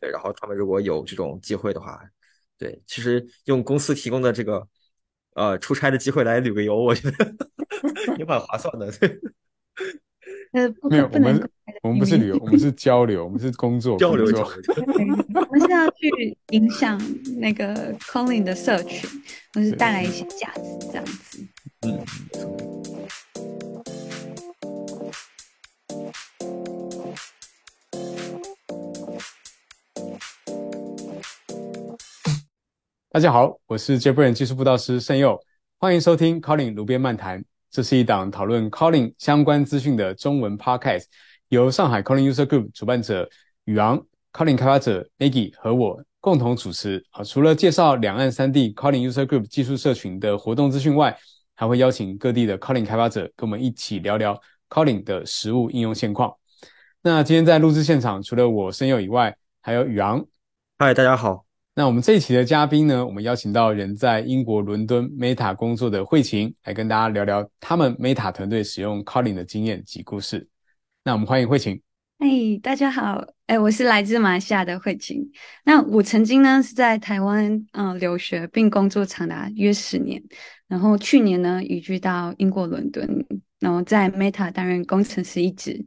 对，然后他们如果有这种机会的话，对，其实用公司提供的这个呃出差的机会来旅个游，我觉得 也蛮划算的。呃，没有，我们我们不是旅游，我们是交流，我们是工作交流交流。我们是要去影响那个 Colin 的社群，或是带来一些价值，这样子。嗯。大家好，我是 j a b r a n 技术辅导师盛佑，欢迎收听 Colin 炉边漫谈。这是一档讨论 Colin 相关资讯的中文 Podcast，由上海 Colin User Group 主办者宇昂、Colin 开发者 Maggie 和我共同主持。啊，除了介绍两岸三地 Colin User Group 技术社群的活动资讯外，还会邀请各地的 Colin 开发者跟我们一起聊聊 Colin 的实物应用现况。那今天在录制现场，除了我盛佑以外，还有宇昂。嗨，大家好。那我们这一期的嘉宾呢，我们邀请到人在英国伦敦 Meta 工作的慧琴，来跟大家聊聊他们 Meta 团队使用 Calling 的经验及故事。那我们欢迎慧琴。哎，大家好，哎，我是来自马来西亚的慧琴。那我曾经呢是在台湾嗯留学并工作长达约十年，然后去年呢移居到英国伦敦，然后在 Meta 担任工程师一职。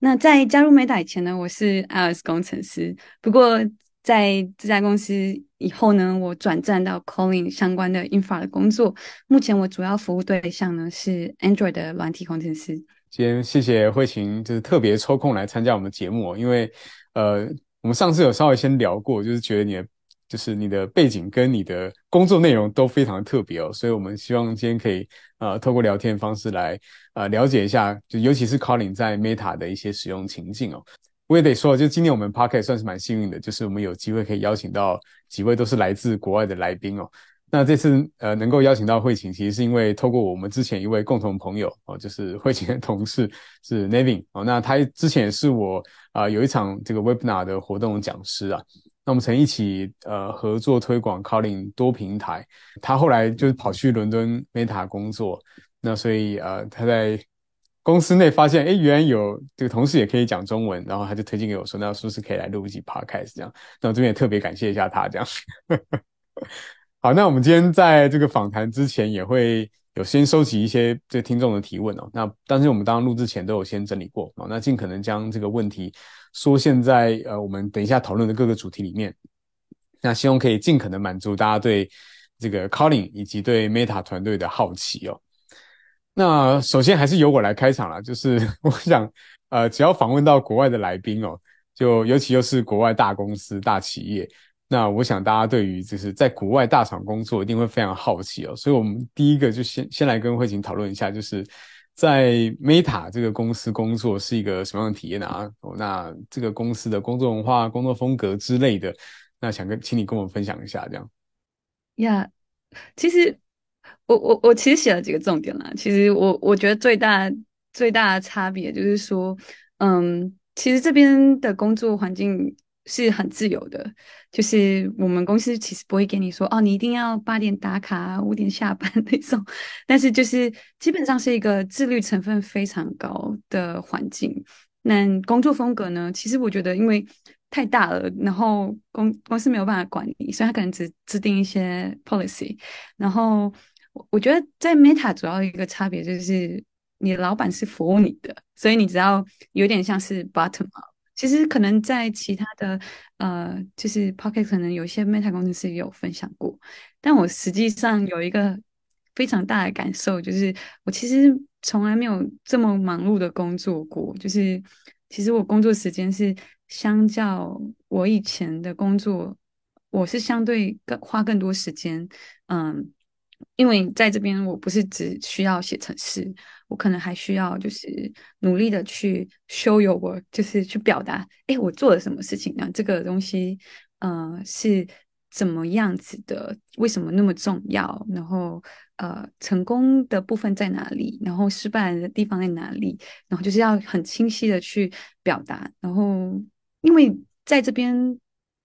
那在加入 Meta 以前呢，我是 iOS 工程师，不过。在这家公司以后呢，我转战到 Calling 相关的 infra 的工作。目前我主要服务对象呢是 Android 的软体工程师。今天谢谢慧琴，就是特别抽空来参加我们的节目，因为呃，我们上次有稍微先聊过，就是觉得你的就是你的背景跟你的工作内容都非常特别哦，所以我们希望今天可以呃透过聊天方式来呃了解一下，就尤其是 Calling 在 Meta 的一些使用情境哦。我也得说，就今年我们 p o c k e t 算是蛮幸运的，就是我们有机会可以邀请到几位都是来自国外的来宾哦。那这次呃能够邀请到慧琴，其实是因为透过我们之前一位共同朋友哦，就是慧琴的同事 是 Nevin 哦。那他之前是我啊有一场这个 Webinar 的活动讲师啊。那我们曾一起呃合作推广 Calling 多平台。他后来就是跑去伦敦 Meta 工作，那所以呃他在。公司内发现，哎，原来有这个同事也可以讲中文，然后他就推荐给我说，那是不是可以来录一集 podcast 这样？那我这边也特别感谢一下他这样。好，那我们今天在这个访谈之前，也会有先收集一些这听众的提问哦。那但是我们当录之前都有先整理过哦，那尽可能将这个问题说现在呃，我们等一下讨论的各个主题里面，那希望可以尽可能满足大家对这个 calling 以及对 Meta 团队的好奇哦。那首先还是由我来开场了，就是我想，呃，只要访问到国外的来宾哦，就尤其又是国外大公司、大企业，那我想大家对于就是在国外大厂工作一定会非常好奇哦。所以，我们第一个就先先来跟慧琴讨论一下，就是在 Meta 这个公司工作是一个什么样的体验啊？哦，那这个公司的工作文化、工作风格之类的，那想跟请你跟我们分享一下，这样。呀，其实。我我我其实写了几个重点啦。其实我我觉得最大最大的差别就是说，嗯，其实这边的工作环境是很自由的，就是我们公司其实不会给你说哦，你一定要八点打卡，五点下班那种。但是就是基本上是一个自律成分非常高的环境。那工作风格呢？其实我觉得因为太大了，然后公公司没有办法管理，所以他可能只制定一些 policy，然后。我我觉得在 Meta 主要一个差别就是，你的老板是服务你的，所以你只要有点像是 bottom up。其实可能在其他的呃，就是 Pocket 可能有些 Meta 工程师也有分享过，但我实际上有一个非常大的感受，就是我其实从来没有这么忙碌的工作过。就是其实我工作时间是相较我以前的工作，我是相对更花更多时间，嗯。因为在这边，我不是只需要写程式，我可能还需要就是努力的去 show your work，就是去表达，哎，我做了什么事情呢？这个东西，呃，是怎么样子的？为什么那么重要？然后，呃，成功的部分在哪里？然后失败的地方在哪里？然后就是要很清晰的去表达。然后，因为在这边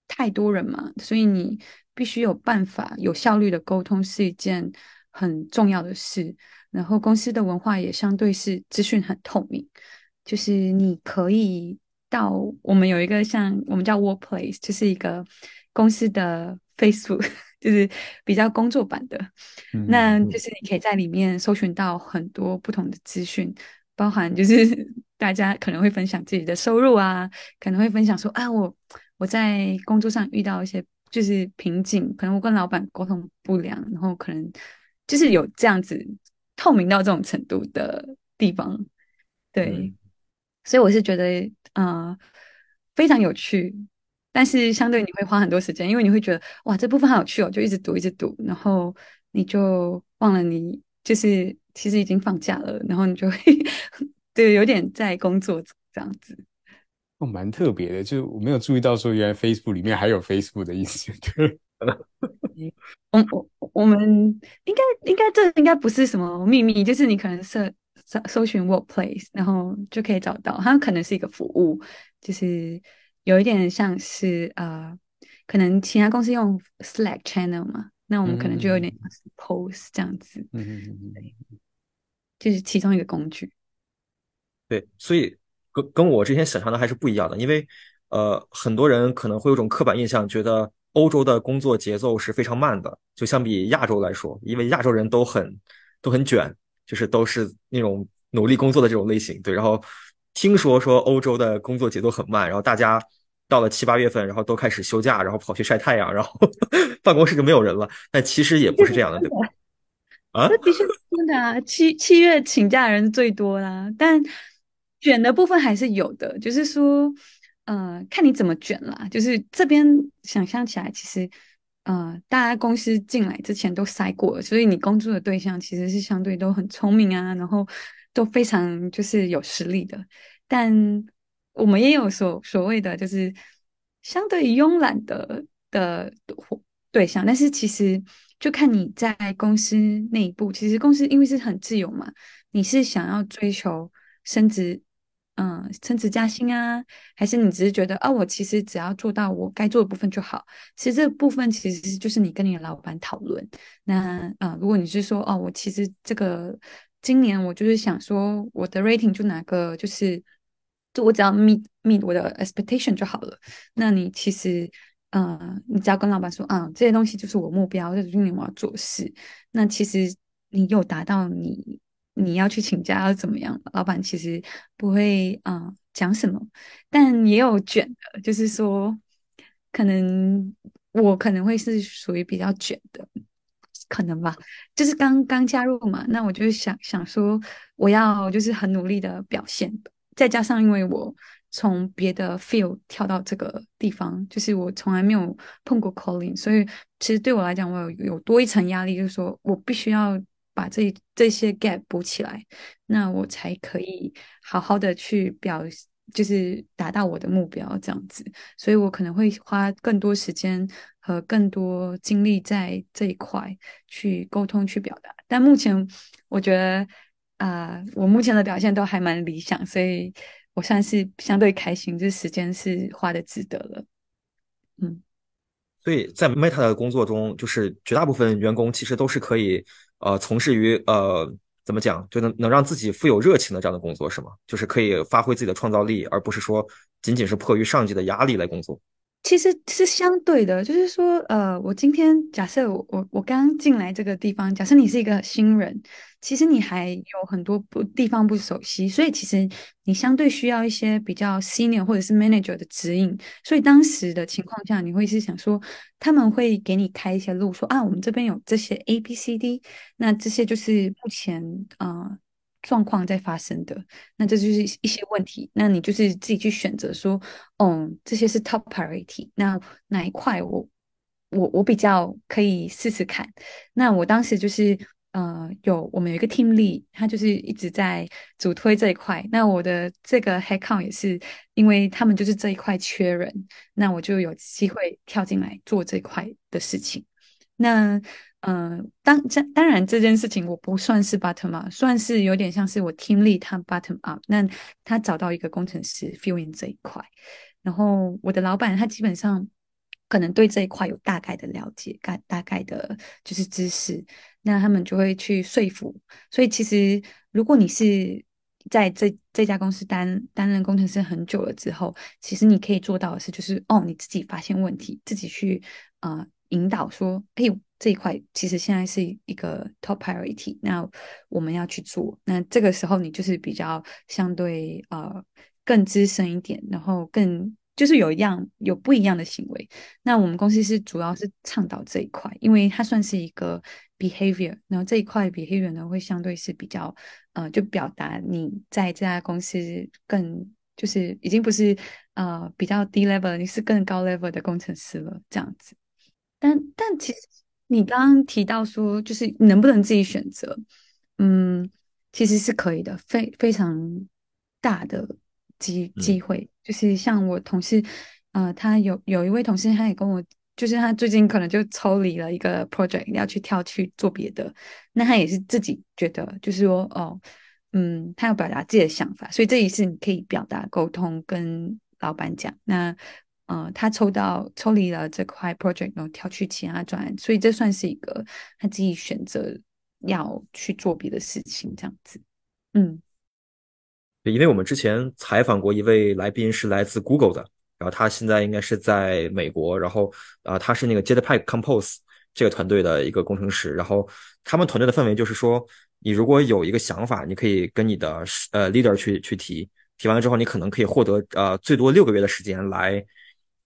太多人嘛，所以你。必须有办法有效率的沟通是一件很重要的事，然后公司的文化也相对是资讯很透明，就是你可以到我们有一个像我们叫 Workplace，就是一个公司的 Facebook，就是比较工作版的。那就是你可以在里面搜寻到很多不同的资讯，包含就是 大家可能会分享自己的收入啊，可能会分享说啊，我我在工作上遇到一些就是瓶颈，可能我跟老板沟通不良，然后可能就是有这样子透明到这种程度的地方，对。所以我是觉得，呃，非常有趣，但是相对你会花很多时间，因为你会觉得，哇，这部分好有趣哦，就一直读，一直读，然后你就忘了你就是其实已经放假了，然后你就会 对有点在工作这样子。哦，蛮特别的，就是我没有注意到说，原来 Facebook 里面还有 Facebook 的意思。我我我们应该应该这应该不是什么秘密，就是你可能是。搜搜寻 workplace，然后就可以找到。它可能是一个服务，就是有一点像是呃，可能其他公司用 Slack channel 嘛，那我们可能就有点像 post 这样子。嗯嗯嗯嗯，就是其中一个工具。对，所以跟跟我之前想象的还是不一样的，因为呃，很多人可能会有种刻板印象，觉得欧洲的工作节奏是非常慢的，就相比亚洲来说，因为亚洲人都很都很卷。就是都是那种努力工作的这种类型，对。然后听说说欧洲的工作节奏很慢，然后大家到了七八月份，然后都开始休假，然后跑去晒太阳，然后 办公室就没有人了。但其实也不是这样的，对吧？啊，那的确是真的啊。七七月请假人最多啦，但卷的部分还是有的。就是说，呃，看你怎么卷啦。就是这边想象起来，其实。呃，大家公司进来之前都筛过了，所以你工作的对象其实是相对都很聪明啊，然后都非常就是有实力的。但我们也有所所谓的就是相对慵懒的的对象，但是其实就看你在公司内部，其实公司因为是很自由嘛，你是想要追求升职。嗯，升职加薪啊，还是你只是觉得啊，我其实只要做到我该做的部分就好。其实这部分其实就是你跟你的老板讨论。那啊，如果你是说哦，我其实这个今年我就是想说我的 rating 就拿个就是，就我只要 meet meet 我的 expectation 就好了。那你其实呃，你只要跟老板说啊，这些东西就是我目标，就是今年我要做事。那其实你有达到你。你要去请假要怎么样？老板其实不会啊讲什么，但也有卷的，就是说可能我可能会是属于比较卷的，可能吧，就是刚刚加入嘛，那我就想想说我要就是很努力的表现，再加上因为我从别的 field 跳到这个地方，就是我从来没有碰过 calling，所以其实对我来讲，我有有多一层压力，就是说我必须要。把这这些 gap 补起来，那我才可以好好的去表，就是达到我的目标这样子。所以我可能会花更多时间和更多精力在这一块去沟通、去表达。但目前我觉得，啊，我目前的表现都还蛮理想，所以我算是相对开心，这时间是花的值得了。嗯，所以在 Meta 的工作中，就是绝大部分员工其实都是可以。呃，从事于呃，怎么讲，就能能让自己富有热情的这样的工作是吗？就是可以发挥自己的创造力，而不是说仅仅是迫于上级的压力来工作。其实是相对的，就是说，呃，我今天假设我我我刚进来这个地方，假设你是一个新人，其实你还有很多不地方不熟悉，所以其实你相对需要一些比较 senior 或者是 manager 的指引。所以当时的情况下，你会是想说，他们会给你开一些路，说啊，我们这边有这些 A B C D，那这些就是目前啊。状况在发生的，那这就是一些问题。那你就是自己去选择说，嗯，这些是 top priority。那哪一块我我我比较可以试试看？那我当时就是呃，有我们有一个 team lead，他就是一直在主推这一块。那我的这个 head count 也是因为他们就是这一块缺人，那我就有机会跳进来做这块的事情。那嗯，当这当然这件事情我不算是 bottom up，算是有点像是我听力他 bottom up。那他找到一个工程师 fill in 这一块，然后我的老板他基本上可能对这一块有大概的了解，大大概的就是知识，那他们就会去说服。所以其实如果你是在这这家公司担担任工程师很久了之后，其实你可以做到的是，就是哦，你自己发现问题，自己去呃引导说，哎，这一块其实现在是一个 top priority，那我们要去做。那这个时候你就是比较相对呃更资深一点，然后更就是有一样有不一样的行为。那我们公司是主要是倡导这一块，因为它算是一个 behavior，然后这一块 behavior 呢会相对是比较呃就表达你在这家公司更就是已经不是呃比较低 level，你是更高 level 的工程师了这样子。但但其实你刚刚提到说，就是能不能自己选择？嗯，其实是可以的，非非常大的机机会。就是像我同事，呃，他有有一位同事，他也跟我，就是他最近可能就抽离了一个 project，要去跳去做别的。那他也是自己觉得，就是说，哦，嗯，他要表达自己的想法，所以这一次你可以表达沟通，跟老板讲。那呃，他抽到抽离了这块 project，然后跳去其他专案，所以这算是一个他自己选择要去做别的事情，这样子。嗯，对，因为我们之前采访过一位来宾是来自 Google 的，然后他现在应该是在美国，然后啊，他是那个 Jetpack Compose 这个团队的一个工程师，然后他们团队的氛围就是说，你如果有一个想法，你可以跟你的呃 leader 去去提，提完了之后，你可能可以获得呃最多六个月的时间来。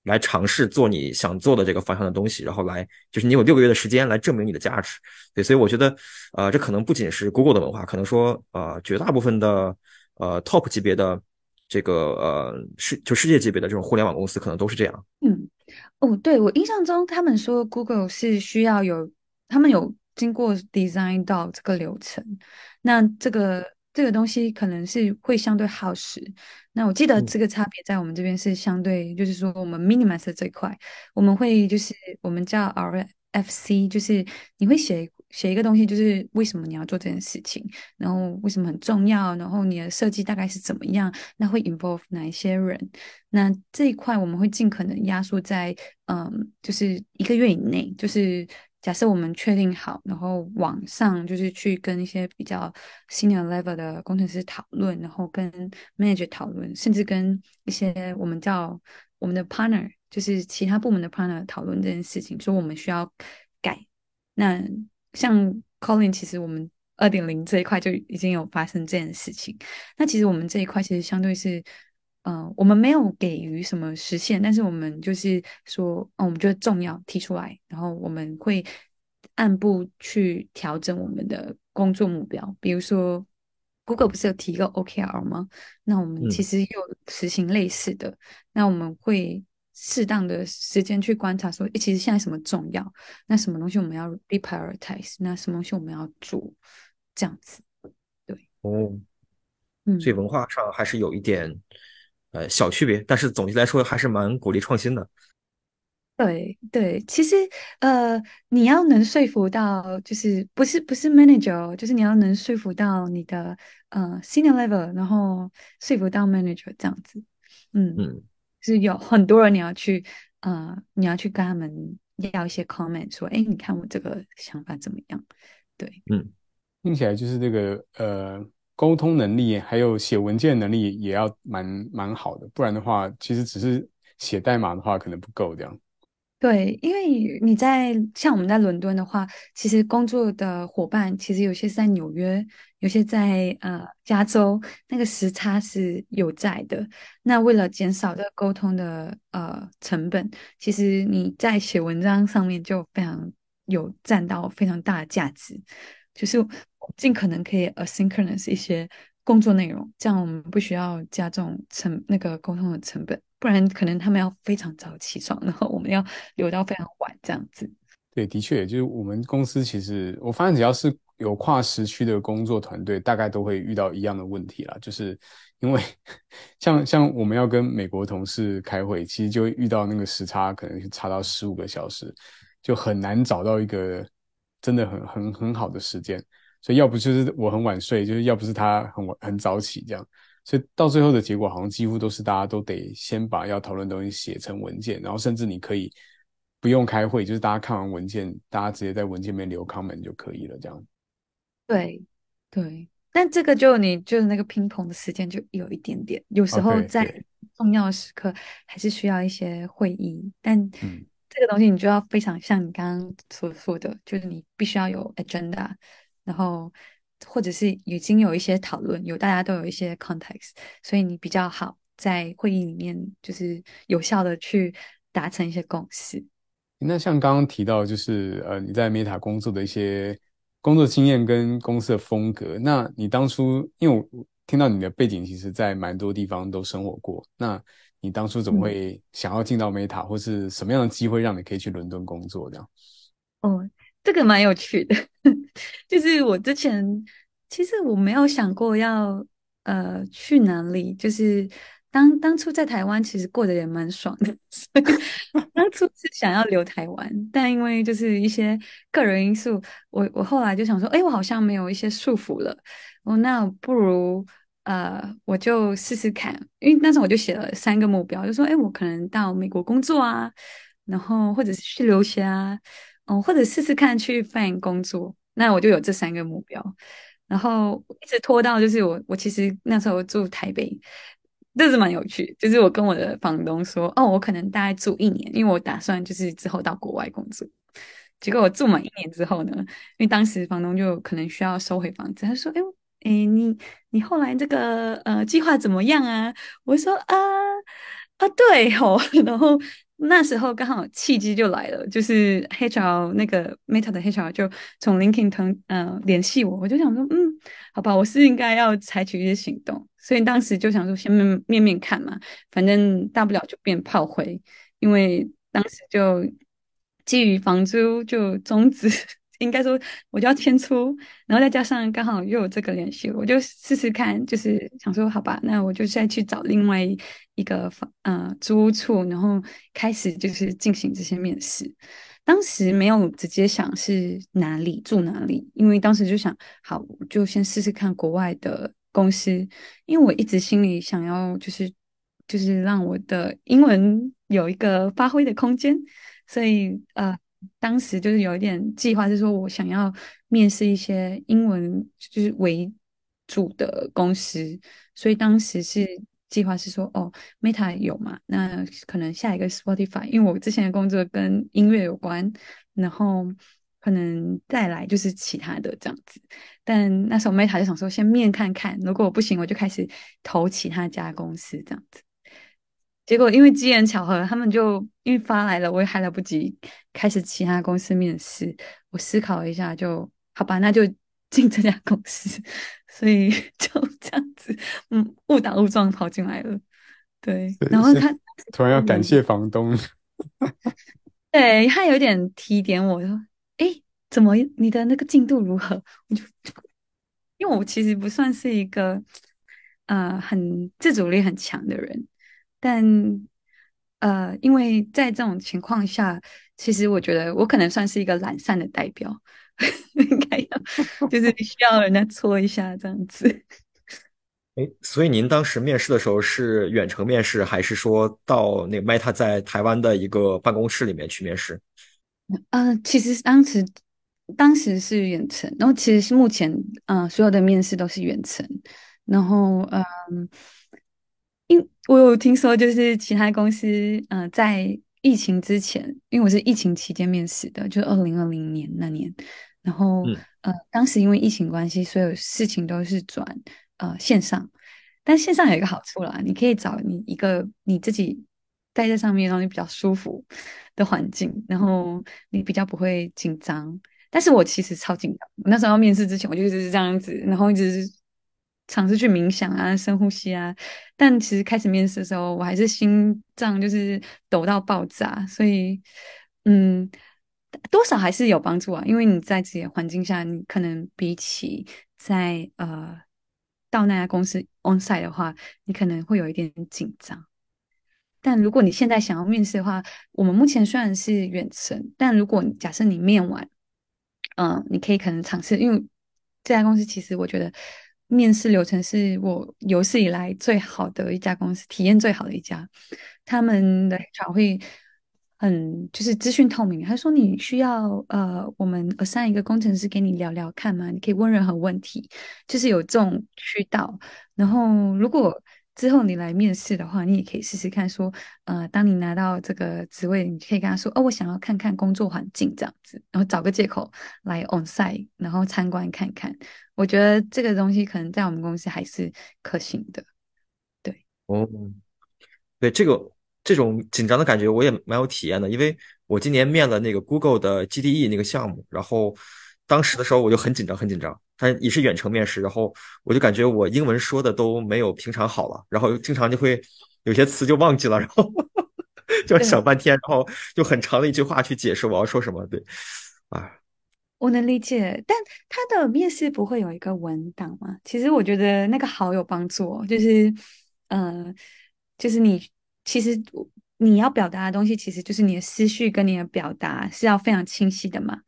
来尝试做你想做的这个方向的东西，然后来就是你有六个月的时间来证明你的价值。对，所以我觉得，呃，这可能不仅是 Google 的文化，可能说，呃，绝大部分的呃 Top 级别的这个呃世就世界级别的这种互联网公司，可能都是这样。嗯，哦，对我印象中，他们说 Google 是需要有他们有经过 design 到这个流程，那这个。这个东西可能是会相对耗时。那我记得这个差别在我们这边是相对，就是说我们 minimize 这一块，我们会就是我们叫 RFC，就是你会写写一个东西，就是为什么你要做这件事情，然后为什么很重要，然后你的设计大概是怎么样，那会 involve 哪一些人？那这一块我们会尽可能压缩在嗯，就是一个月以内，就是。假设我们确定好，然后网上就是去跟一些比较 senior level 的工程师讨论，然后跟 manager 讨论，甚至跟一些我们叫我们的 partner，就是其他部门的 partner 讨论这件事情，说我们需要改。那像 Colin，其实我们二点零这一块就已经有发生这件事情。那其实我们这一块其实相对是。嗯，我们没有给予什么实现，但是我们就是说，哦，我们觉得重要提出来，然后我们会按部去调整我们的工作目标。比如说，Google 不是有提一个 OKR 吗？那我们其实有实行类似的。那我们会适当的时间去观察，说，诶，其实现在什么重要？那什么东西我们要 be prioritize？那什么东西我们要做？这样子，对，哦，嗯，所以文化上还是有一点。呃，小区别，但是总体来说还是蛮鼓励创新的。对对，其实呃，你要能说服到，就是不是不是 manager，就是你要能说服到你的呃 senior level，然后说服到 manager 这样子。嗯嗯，是有很多人你要去呃，你要去跟他们要一些 comment，说，哎，你看我这个想法怎么样？对，嗯，听起来就是这个呃。沟通能力还有写文件能力也要蛮蛮好的，不然的话，其实只是写代码的话可能不够这样。对，因为你在像我们在伦敦的话，其实工作的伙伴其实有些在纽约，有些在呃加州，那个时差是有在的。那为了减少这个沟通的呃成本，其实你在写文章上面就非常有占到非常大的价值，就是。尽可能可以 asynchronous 一些工作内容，这样我们不需要加重成那个沟通的成本，不然可能他们要非常早起床，然后我们要留到非常晚这样子。对，的确，就是我们公司其实我发现只要是有跨时区的工作团队，大概都会遇到一样的问题啦，就是因为 像像我们要跟美国同事开会，其实就会遇到那个时差，可能差到十五个小时，就很难找到一个真的很很很好的时间。所以要不就是我很晚睡，就是要不是他很晚很早起这样，所以到最后的结果好像几乎都是大家都得先把要讨论的东西写成文件，然后甚至你可以不用开会，就是大家看完文件，大家直接在文件里面留 comment 就可以了这样。对对，但这个就你就是那个拼捧的时间就有一点点，有时候在重要的时刻还是需要一些会议，但这个东西你就要非常像你刚刚所说的，就是你必须要有 agenda，然后或者是已经有一些讨论，有大家都有一些 context，所以你比较好在会议里面就是有效的去达成一些共识。那像刚刚提到，就是呃你在 Meta 工作的一些。工作经验跟公司的风格，那你当初因为我听到你的背景，其实在蛮多地方都生活过，那你当初怎么会想要进到 Meta，或是什么样的机会让你可以去伦敦工作这样？哦，这个蛮有趣的，就是我之前其实我没有想过要呃去哪里，就是。当当初在台湾其实过得也蛮爽的，所以 当初是想要留台湾，但因为就是一些个人因素，我我后来就想说，哎，我好像没有一些束缚了，哦，那不如呃，我就试试看，因为那时候我就写了三个目标，就说，哎，我可能到美国工作啊，然后或者是去留学啊，哦，或者试试看去翻工作，那我就有这三个目标，然后一直拖到就是我我其实那时候住台北。这是蛮有趣，就是我跟我的房东说，哦，我可能大概住一年，因为我打算就是之后到国外工作。结果我住满一年之后呢，因为当时房东就可能需要收回房子，他说，哎，哎，你你后来这个呃计划怎么样啊？我说啊啊对哦，然后。那时候刚好契机就来了，就是 HR 那个 Meta 的 HR 就从 LinkedIn 腾呃联系我，我就想说，嗯，好吧，我是应该要采取一些行动，所以当时就想说先面面面看嘛，反正大不了就变炮灰，因为当时就基于房租就终止。应该说，我就要迁出，然后再加上刚好又有这个联系，我就试试看，就是想说，好吧，那我就再去找另外一个房呃租屋处，然后开始就是进行这些面试。当时没有直接想是哪里住哪里，因为当时就想，好，就先试试看国外的公司，因为我一直心里想要就是就是让我的英文有一个发挥的空间，所以呃。当时就是有一点计划，是说我想要面试一些英文就是为主的公司，所以当时是计划是说，哦，Meta 有嘛？那可能下一个 Spotify，因为我之前的工作跟音乐有关，然后可能再来就是其他的这样子。但那时候 Meta 就想说，先面看看，如果我不行，我就开始投其他家公司这样子。结果因为机缘巧合，他们就因为发来了，我也还来不及开始其他公司面试。我思考了一下，就好吧，那就进这家公司。所以 就这样子，嗯，误打误撞跑进来了。对，然后他突然要感谢房东，对他有点提点我说：“哎，怎么你的那个进度如何？”我就因为我其实不算是一个呃很自主力很强的人。但呃，因为在这种情况下，其实我觉得我可能算是一个懒散的代表，应该要就是 需要人家搓一下这样子。哎，所以您当时面试的时候是远程面试，还是说到那个 Meta 在台湾的一个办公室里面去面试？呃，其实当时当时是远程，然后其实是目前嗯所有的面试都是远程，然后嗯。因我有听说，就是其他公司，呃，在疫情之前，因为我是疫情期间面试的，就二零二零年那年，然后，呃，当时因为疫情关系，所有事情都是转呃线上，但线上有一个好处啦，你可以找你一个你自己待在上面，然后你比较舒服的环境，然后你比较不会紧张。但是我其实超紧张，我那时候要面试之前，我就是这样子，然后一直。尝试去冥想啊，深呼吸啊，但其实开始面试的时候，我还是心脏就是抖到爆炸，所以，嗯，多少还是有帮助啊。因为你在自己的环境下，你可能比起在呃到那家公司 on site 的话，你可能会有一点紧张。但如果你现在想要面试的话，我们目前虽然是远程，但如果假设你面完，嗯，你可以可能尝试，因为这家公司其实我觉得。面试流程是我有史以来最好的一家公司，体验最好的一家。他们的 HR 会很就是资讯透明。他说你需要呃，我们上一个工程师给你聊聊看吗？你可以问任何问题，就是有这种渠道。然后如果之后你来面试的话，你也可以试试看说，呃，当你拿到这个职位，你可以跟他说，哦，我想要看看工作环境这样子，然后找个借口来 on site，然后参观看看。我觉得这个东西可能在我们公司还是可行的。对，哦，对这个这种紧张的感觉我也蛮有体验的，因为我今年面了那个 Google 的 GDE 那个项目，然后当时的时候我就很紧张，很紧张。他也是远程面试，然后我就感觉我英文说的都没有平常好了，然后经常就会有些词就忘记了，然后 就想半天，然后就很长的一句话去解释我要说什么。对，啊，我能理解，但他的面试不会有一个文档吗？其实我觉得那个好有帮助，就是，呃，就是你其实你要表达的东西，其实就是你的思绪跟你的表达是要非常清晰的嘛。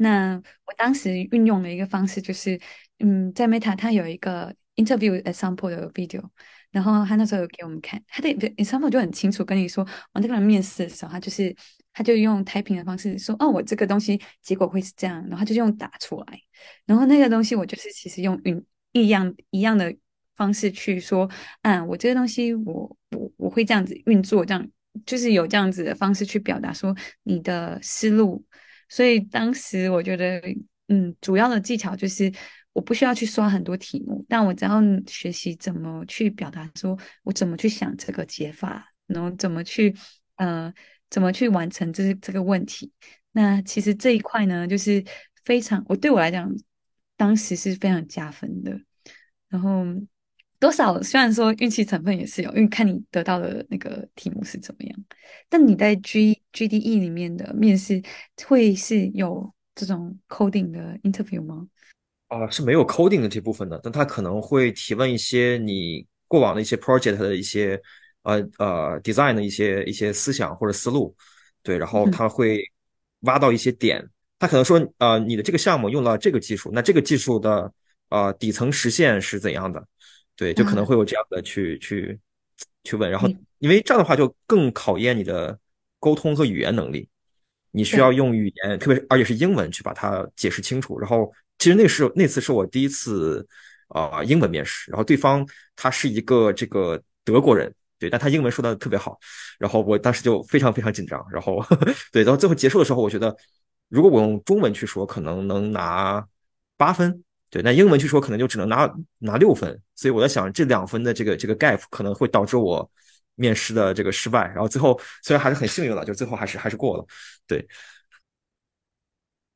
那我当时运用的一个方式就是，嗯，在 Meta 它有一个 interview example 的 video，然后他那时候有给我们看，他的 example 就很清楚跟你说，我那个人面试的时候，他就是他就用 typing 的方式说，哦，我这个东西结果会是这样，然后他就用打出来，然后那个东西我就是其实用运一样一样的方式去说，嗯，我这个东西我我我会这样子运作，这样就是有这样子的方式去表达说你的思路。所以当时我觉得，嗯，主要的技巧就是我不需要去刷很多题目，但我只要学习怎么去表达，说我怎么去想这个解法，然后怎么去，呃，怎么去完成这这个问题。那其实这一块呢，就是非常，我对我来讲，当时是非常加分的。然后。多少虽然说运气成分也是有，因为看你得到的那个题目是怎么样。但你在 G GDE 里面的面试会是有这种 coding 的 interview 吗？啊，是没有 coding 的这部分的，但他可能会提问一些你过往的一些 project 的一些呃呃 design 的一些一些思想或者思路，对，然后他会挖到一些点，他可能说呃你的这个项目用了这个技术，那这个技术的呃底层实现是怎样的？对，就可能会有这样的去去去问，然后因为这样的话就更考验你的沟通和语言能力，你需要用语言，特别而且是英文去把它解释清楚。然后其实那是那次是我第一次啊英文面试，然后对方他是一个这个德国人，对，但他英文说的特别好，然后我当时就非常非常紧张，然后 对，然后最后结束的时候，我觉得如果我用中文去说，可能能拿八分。对，那英文去说可能就只能拿拿六分，所以我在想这两分的这个这个 gap 可能会导致我面试的这个失败，然后最后虽然还是很幸运了，就最后还是还是过了。对，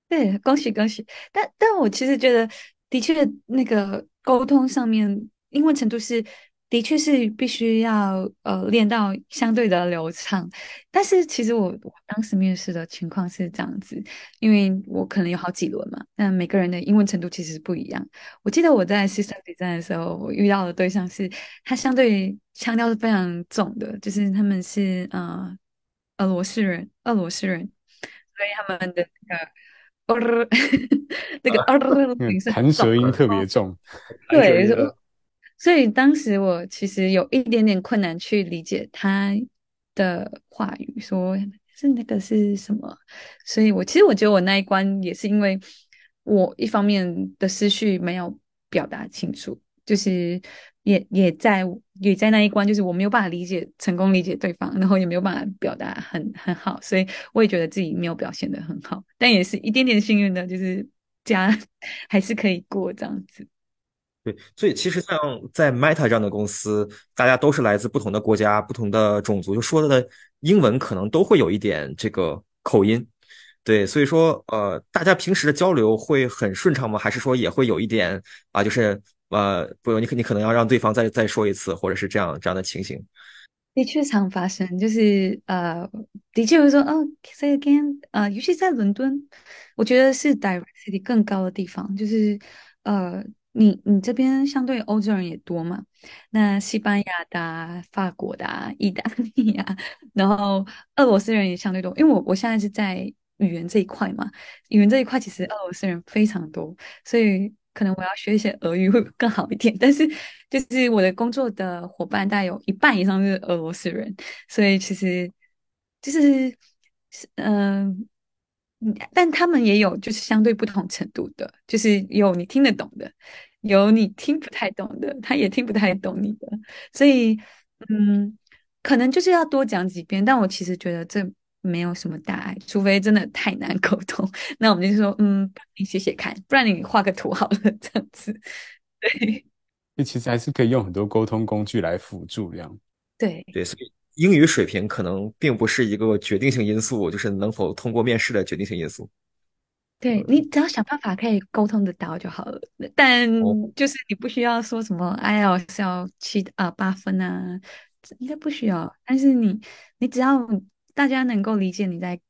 对，恭喜恭喜！但但我其实觉得，的确那个沟通上面英文程度是。的确是必须要呃练到相对的流畅，但是其实我我当时面试的情况是这样子，因为我可能有好几轮嘛，那每个人的英文程度其实不一样。我记得我在 system design 的时候，我遇到的对象是他相对腔调是非常重的，就是他们是呃俄罗斯人，俄罗斯人，所以他们的那个 那个弹舌音特别重，对。所以当时我其实有一点点困难去理解他的话语，说是那个是什么？所以我其实我觉得我那一关也是因为我一方面的思绪没有表达清楚，就是也也在也在那一关，就是我没有办法理解成功理解对方，然后也没有办法表达很很好，所以我也觉得自己没有表现的很好，但也是一点点幸运的，就是加 还是可以过这样子。对，所以其实像在 Meta 这样的公司，大家都是来自不同的国家、不同的种族，就说的英文可能都会有一点这个口音。对，所以说呃，大家平时的交流会很顺畅吗？还是说也会有一点啊，就是呃，不，你可你可能要让对方再再说一次，或者是这样这样的情形？的确常发生，就是呃，的确会说哦，say again，呃，尤其在伦敦，我觉得是 diversity 更高的地方，就是呃。你你这边相对欧洲人也多嘛？那西班牙的、法国的、意大利啊，然后俄罗斯人也相对多。因为我我现在是在语言这一块嘛，语言这一块其实俄罗斯人非常多，所以可能我要学一些俄语会更好一点。但是就是我的工作的伙伴大概有一半以上是俄罗斯人，所以其实就是嗯。但他们也有就是相对不同程度的，就是有你听得懂的，有你听不太懂的，他也听不太懂你的，所以嗯，可能就是要多讲几遍。但我其实觉得这没有什么大碍，除非真的太难沟通，那我们就说嗯，你写写看，不然你画个图好了，这样子。对，那其实还是可以用很多沟通工具来辅助这样。对对，所以。英语水平可能并不是一个决定性因素，就是能否通过面试的决定性因素。对你只要想办法可以沟通得到就好了，但就是你不需要说什么 IELTS 要七啊八分啊，应该不需要。但是你你只要大家能够理解你在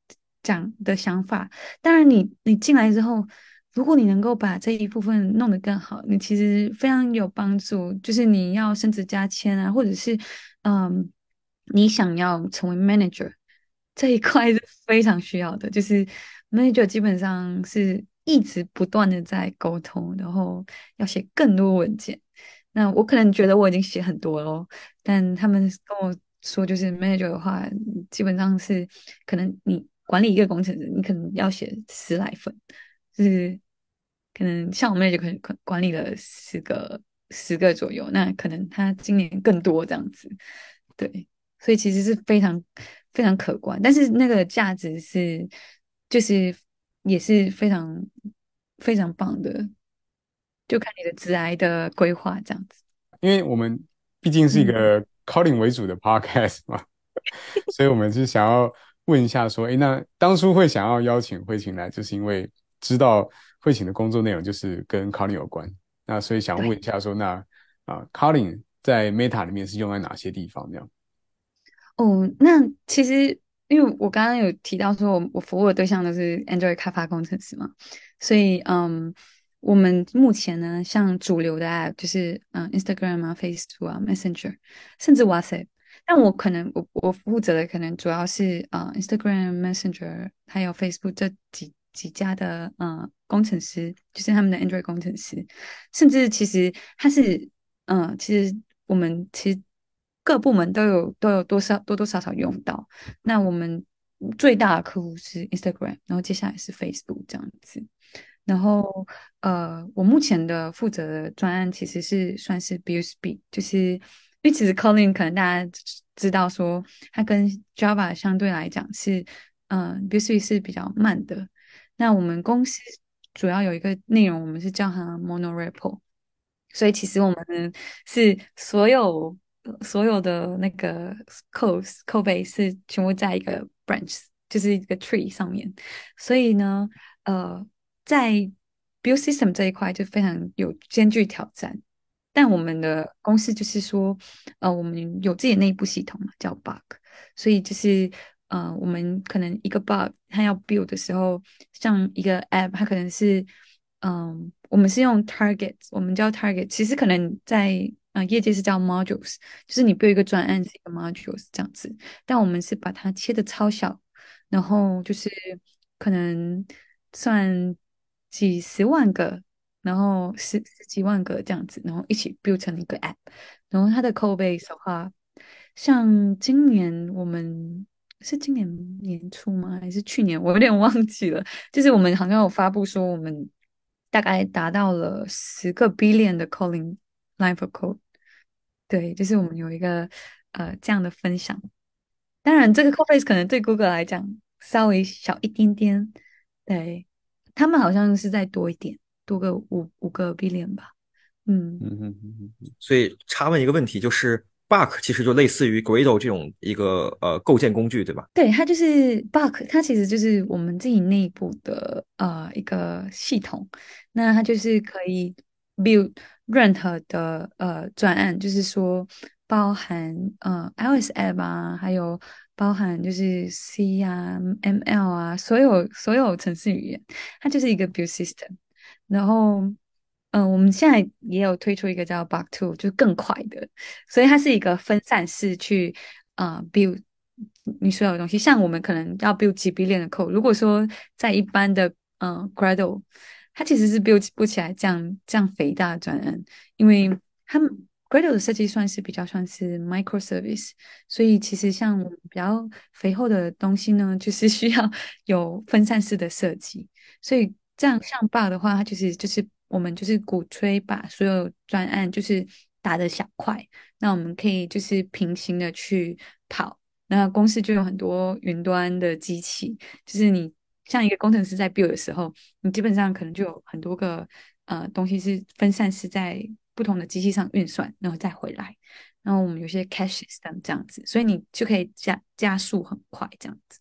讲的想法，当然你你进来之后，如果你能够把这一部分弄得更好，你其实非常有帮助。就是你要升职加签啊，或者是嗯。你想要成为 manager 这一块是非常需要的，就是 manager 基本上是一直不断的在沟通，然后要写更多文件。那我可能觉得我已经写很多咯，但他们跟我说，就是 manager 的话，基本上是可能你管理一个工程师，你可能要写十来份，就是可能像我 manager 可能管管理了十个十个左右，那可能他今年更多这样子，对。所以其实是非常非常可观，但是那个价值是就是也是非常非常棒的，就看你的致癌的规划这样子。因为我们毕竟是一个 calling 为主的 podcast 嘛，所以我们是想要问一下说，哎，那当初会想要邀请慧琴来，就是因为知道慧琴的工作内容就是跟 calling 有关，那所以想问一下说，那啊 calling 在 Meta 里面是用在哪些地方这样？哦，那其实因为我刚刚有提到说，我我服务的对象都是 Android 开发工程师嘛，所以嗯，我们目前呢，像主流的 App 就是嗯 Instagram 啊、Facebook 啊、Messenger，甚至 WhatsApp。但我可能我我负责的可能主要是啊 Instagram、Messenger 还有 Facebook 这几几家的嗯工程师，就是他们的 Android 工程师，甚至其实他是嗯，其实我们其实。各部门都有都有多少多多少少用到。那我们最大的客户是 Instagram，然后接下来是 Facebook 这样子。然后呃，我目前的负责的专案其实是算是 BSP，就是因为其实 Calling 可能大家知道说它跟 Java 相对来讲是嗯，BSP 是比较慢的。那我们公司主要有一个内容，我们是叫它 Mono Repo，所以其实我们是所有。所有的那个 code code base 是全部在一个 branch，就是一个 tree 上面。所以呢，呃，在 build system 这一块就非常有艰巨挑战。但我们的公司就是说，呃，我们有自己的内部系统嘛，叫 bug。所以就是，呃，我们可能一个 bug 它要 build 的时候，像一个 app，它可能是，嗯，我们是用 target，我们叫 target，其实可能在啊，业界是叫 modules，就是你不有一个专案是一个 modules 这样子，但我们是把它切的超小，然后就是可能算几十万个，然后十十几万个这样子，然后一起 build 成一个 app，然后它的 code base 的话，像今年我们是今年年初吗？还是去年？我有点忘记了，就是我们好像有发布说我们大概达到了十个 billion 的 calling。Line for code，对，就是我们有一个呃这样的分享。当然，这个 code base 可能对 Google 来讲稍微小一点点，对他们好像是再多一点，多个五五个 billion 吧。嗯嗯嗯嗯嗯。所以，插问一个问题，就是 Bug 其实就类似于 Gradle 这种一个呃构建工具，对吧？对，它就是 Bug，它其实就是我们自己内部的呃一个系统。那它就是可以 build。任何的呃专案，就是说包含呃 iOS app 啊，还有包含就是 C 啊、ML 啊，所有所有程式语言，它就是一个 build system。然后，嗯，我们现在也有推出一个叫 Bug Two，就是更快的，所以它是一个分散式去啊 build 你所有的东西。像我们可能要 build 几 B 链的 code，如果说在一般的嗯 Gradle。它其实是 build 不起来这样这样肥大的专案，因为它们 Gradle 的设计算是比较算是 microservice，所以其实像比较肥厚的东西呢，就是需要 有分散式的设计。所以这样像 bug 的话，它就是就是我们就是鼓吹把所有专案就是打的小块，那我们可以就是平行的去跑。那公司就有很多云端的机器，就是你像一个工程师在 build 的时候，你基本上可能就有很多个呃东西是分散是在不同的机器上运算，然后再回来。然后我们有些 caches 这样这样子，所以你就可以加加速很快这样子。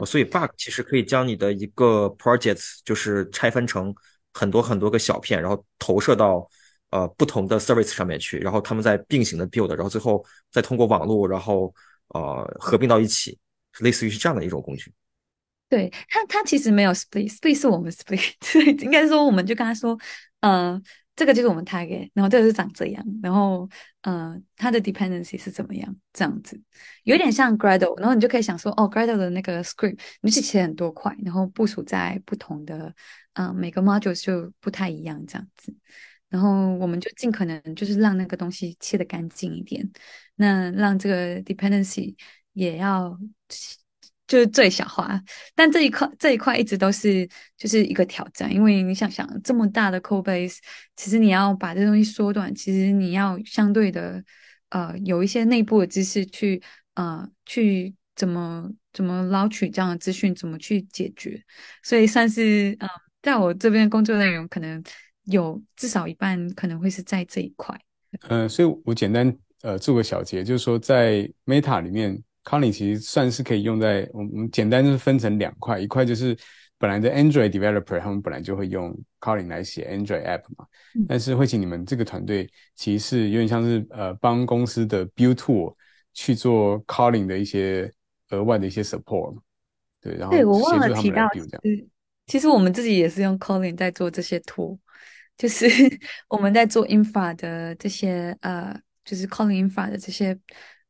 哦，所以 bug 其实可以将你的一个 project 就是拆分成很多很多个小片，然后投射到呃不同的 service 上面去，然后他们在并行的 build，然后最后再通过网络，然后呃合并到一起，类似于是这样的一种工具。对他，他其实没有 split，split 是我们 split，所以应该说我们就跟他说，嗯。这个就是我们 target，然后这个是长这样，然后呃，它的 dependency 是怎么样？这样子有点像 Gradle，然后你就可以想说，哦，Gradle 的那个 script，你去切很多块，然后部署在不同的，嗯，每个 module 就不太一样这样子，然后我们就尽可能就是让那个东西切的干净一点，那让这个 dependency 也要。就是最小化，但这一块这一块一直都是就是一个挑战，因为你想想这么大的 code base，其实你要把这东西缩短，其实你要相对的呃有一些内部的知识去呃去怎么怎么捞取这样的资讯，怎么去解决，所以算是嗯，在我这边工作内容可能有至少一半可能会是在这一块。嗯，所以我简单呃做个小结，就是说在 Meta 里面。Kotlin 其实算是可以用在我们简单就是分成两块，一块就是本来的 Android developer 他们本来就会用 Kotlin 来写 Android app 嘛，但是会请你们这个团队其实是有点像是呃帮公司的 build tool 去做 Kotlin 的一些额外的一些 support，对，然后对我忘了提到，嗯，其实我们自己也是用 Kotlin 在做这些 tool，就是我们在做 infra 的这些呃，就是 Kotlin infra 的这些。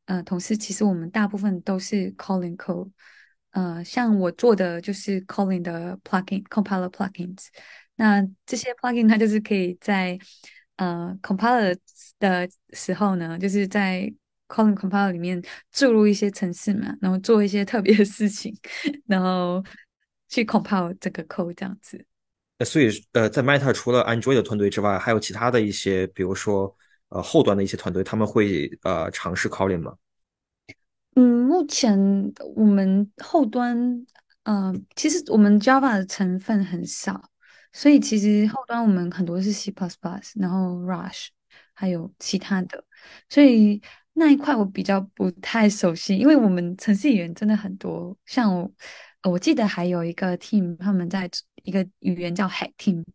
呃，同时其实我们大部分都是 calling code，呃，像我做的就是 calling 的 plugin compiler plugins，那这些 plugin 它就是可以在呃 compiler 的时候呢，就是在 calling compiler 里面注入一些程式嘛，然后做一些特别的事情，然后去 compile 这个 code 这样子。所以呃，在 Meta 除了 Android 的团队之外，还有其他的一些，比如说。呃，后端的一些团队他们会呃尝试 Kotlin 吗？嗯，目前我们后端，嗯，其实我们 Java 的成分很少，所以其实后端我们很多是 C++，然后 Rush，还有其他的，所以那一块我比较不太熟悉，因为我们程序员真的很多，像我，我记得还有一个 team，他们在一个语言叫 Hack Team，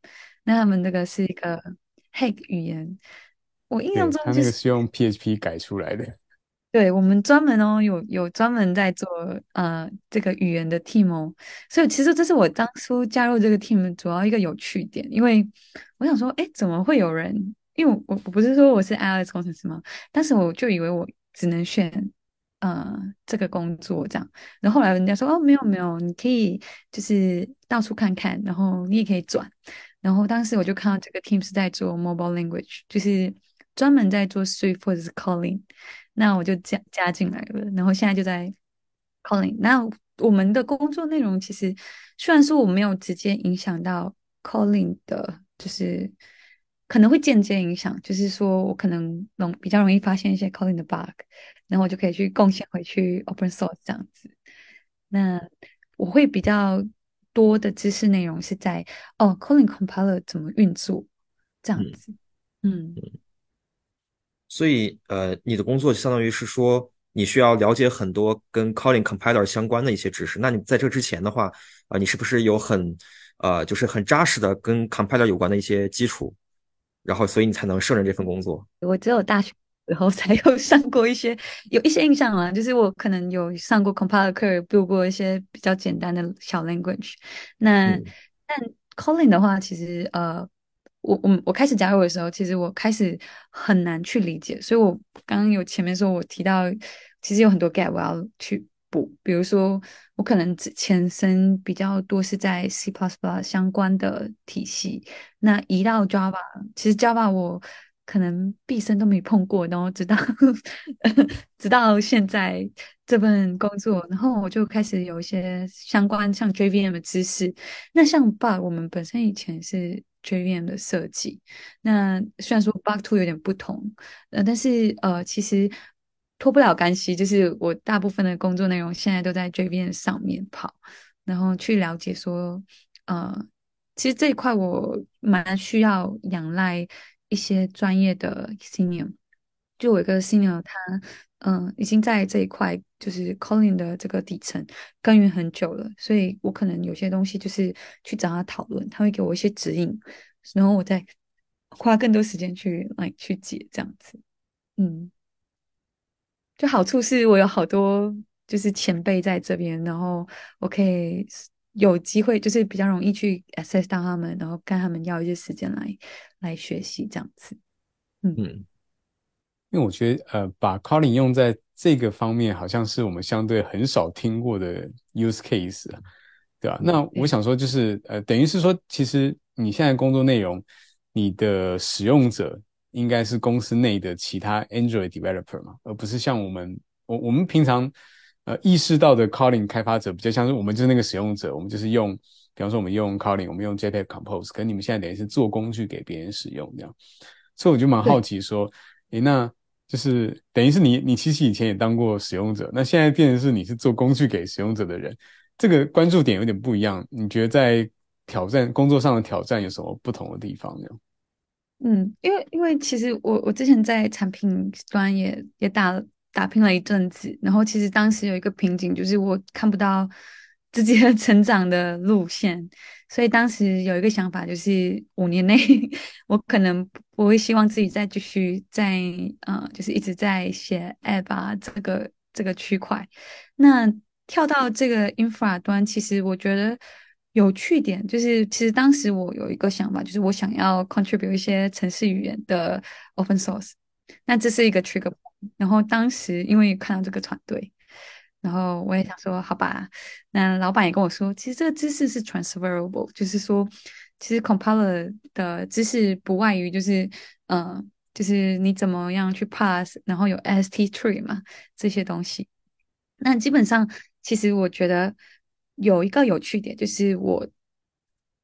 那他们那个是一个 Hack 语言。我印象中，他那个是用 PHP 改出来的。对，我们专门哦，有有专门在做呃这个语言的 team 哦，所以其实这是我当初加入这个 team 主要一个有趣点，因为我想说，哎，怎么会有人？因为我我不是说我是 Alex 工程师吗？但是我就以为我只能选呃这个工作这样，然后后来人家说，哦，没有没有，你可以就是到处看看，然后你也可以转，然后当时我就看到这个 team 是在做 mobile language，就是。专门在做 Swift 或者是 Calling，那我就加加进来了，然后现在就在 Calling。那我们的工作内容其实虽然说我没有直接影响到 Calling 的，就是可能会间接影响，就是说我可能容比较容易发现一些 Calling 的 bug，然后我就可以去贡献回去 Open Source 这样子。那我会比较多的知识内容是在哦 Calling Compiler 怎么运作这样子，嗯。所以，呃，你的工作就相当于是说，你需要了解很多跟 Kotlin compiler 相关的一些知识。那你在这之前的话，啊，你是不是有很，呃，就是很扎实的跟 compiler 有关的一些基础？然后，所以你才能胜任这份工作。我只有大学时候才有上过一些，有一些印象啊，就是我可能有上过 compiler 课，build 过一些比较简单的小 language。那但 Kotlin 的话，其实，呃。我我我开始加入的时候，其实我开始很难去理解，所以我刚刚有前面说，我提到其实有很多 gap 我要去补，比如说我可能前身比较多是在 C++ 相关的体系，那移到 Java，其实 Java 我可能毕生都没碰过，然后直到 直到现在这份工作，然后我就开始有一些相关像 JVM 的知识。那像 Bug，我们本身以前是 JVM 的设计，那虽然说 Bug Two 有点不同，呃，但是呃，其实脱不了干系，就是我大部分的工作内容现在都在 JVM 上面跑，然后去了解说，呃，其实这一块我蛮需要仰赖。一些专业的 senior，就我一个 senior，他嗯已经在这一块就是 calling 的这个底层耕耘很久了，所以我可能有些东西就是去找他讨论，他会给我一些指引，然后我再花更多时间去来去解这样子。嗯，就好处是我有好多就是前辈在这边，然后我可以。有机会就是比较容易去 access 到他们，然后跟他们要一些时间来来学习这样子。嗯，因为我觉得呃，把 calling 用在这个方面，好像是我们相对很少听过的 use case，对吧？那我想说就是呃，等于是说，其实你现在工作内容，你的使用者应该是公司内的其他 Android developer 嘛，而不是像我们我我们平常。呃，意识到的 calling 开发者比较像是我们就是那个使用者，我们就是用，比方说我们用 calling，我们用 JPEG Compose，可你们现在等于是做工具给别人使用这样，所以我就蛮好奇说，诶，那就是等于是你，你其实以前也当过使用者，那现在变成是你是做工具给使用者的人，这个关注点有点不一样，你觉得在挑战工作上的挑战有什么不同的地方呢？嗯，因为因为其实我我之前在产品端也也打。打拼了一阵子，然后其实当时有一个瓶颈，就是我看不到 自己的成长的路线，所以当时有一个想法，就是五年内 我可能我会希望自己再继续在呃，就是一直在写 App 啊这个这个区块。那跳到这个 infra 端，其实我觉得有趣点就是，其实当时我有一个想法，就是我想要 contribute 一些城市语言的 open source。那这是一个 trigger。然后当时因为看到这个团队，然后我也想说，好吧。那老板也跟我说，其实这个知识是 transferable，就是说，其实 compiler 的知识不外于就是，嗯，就是你怎么样去 pass，然后有 st tree 嘛这些东西。那基本上，其实我觉得有一个有趣点，就是我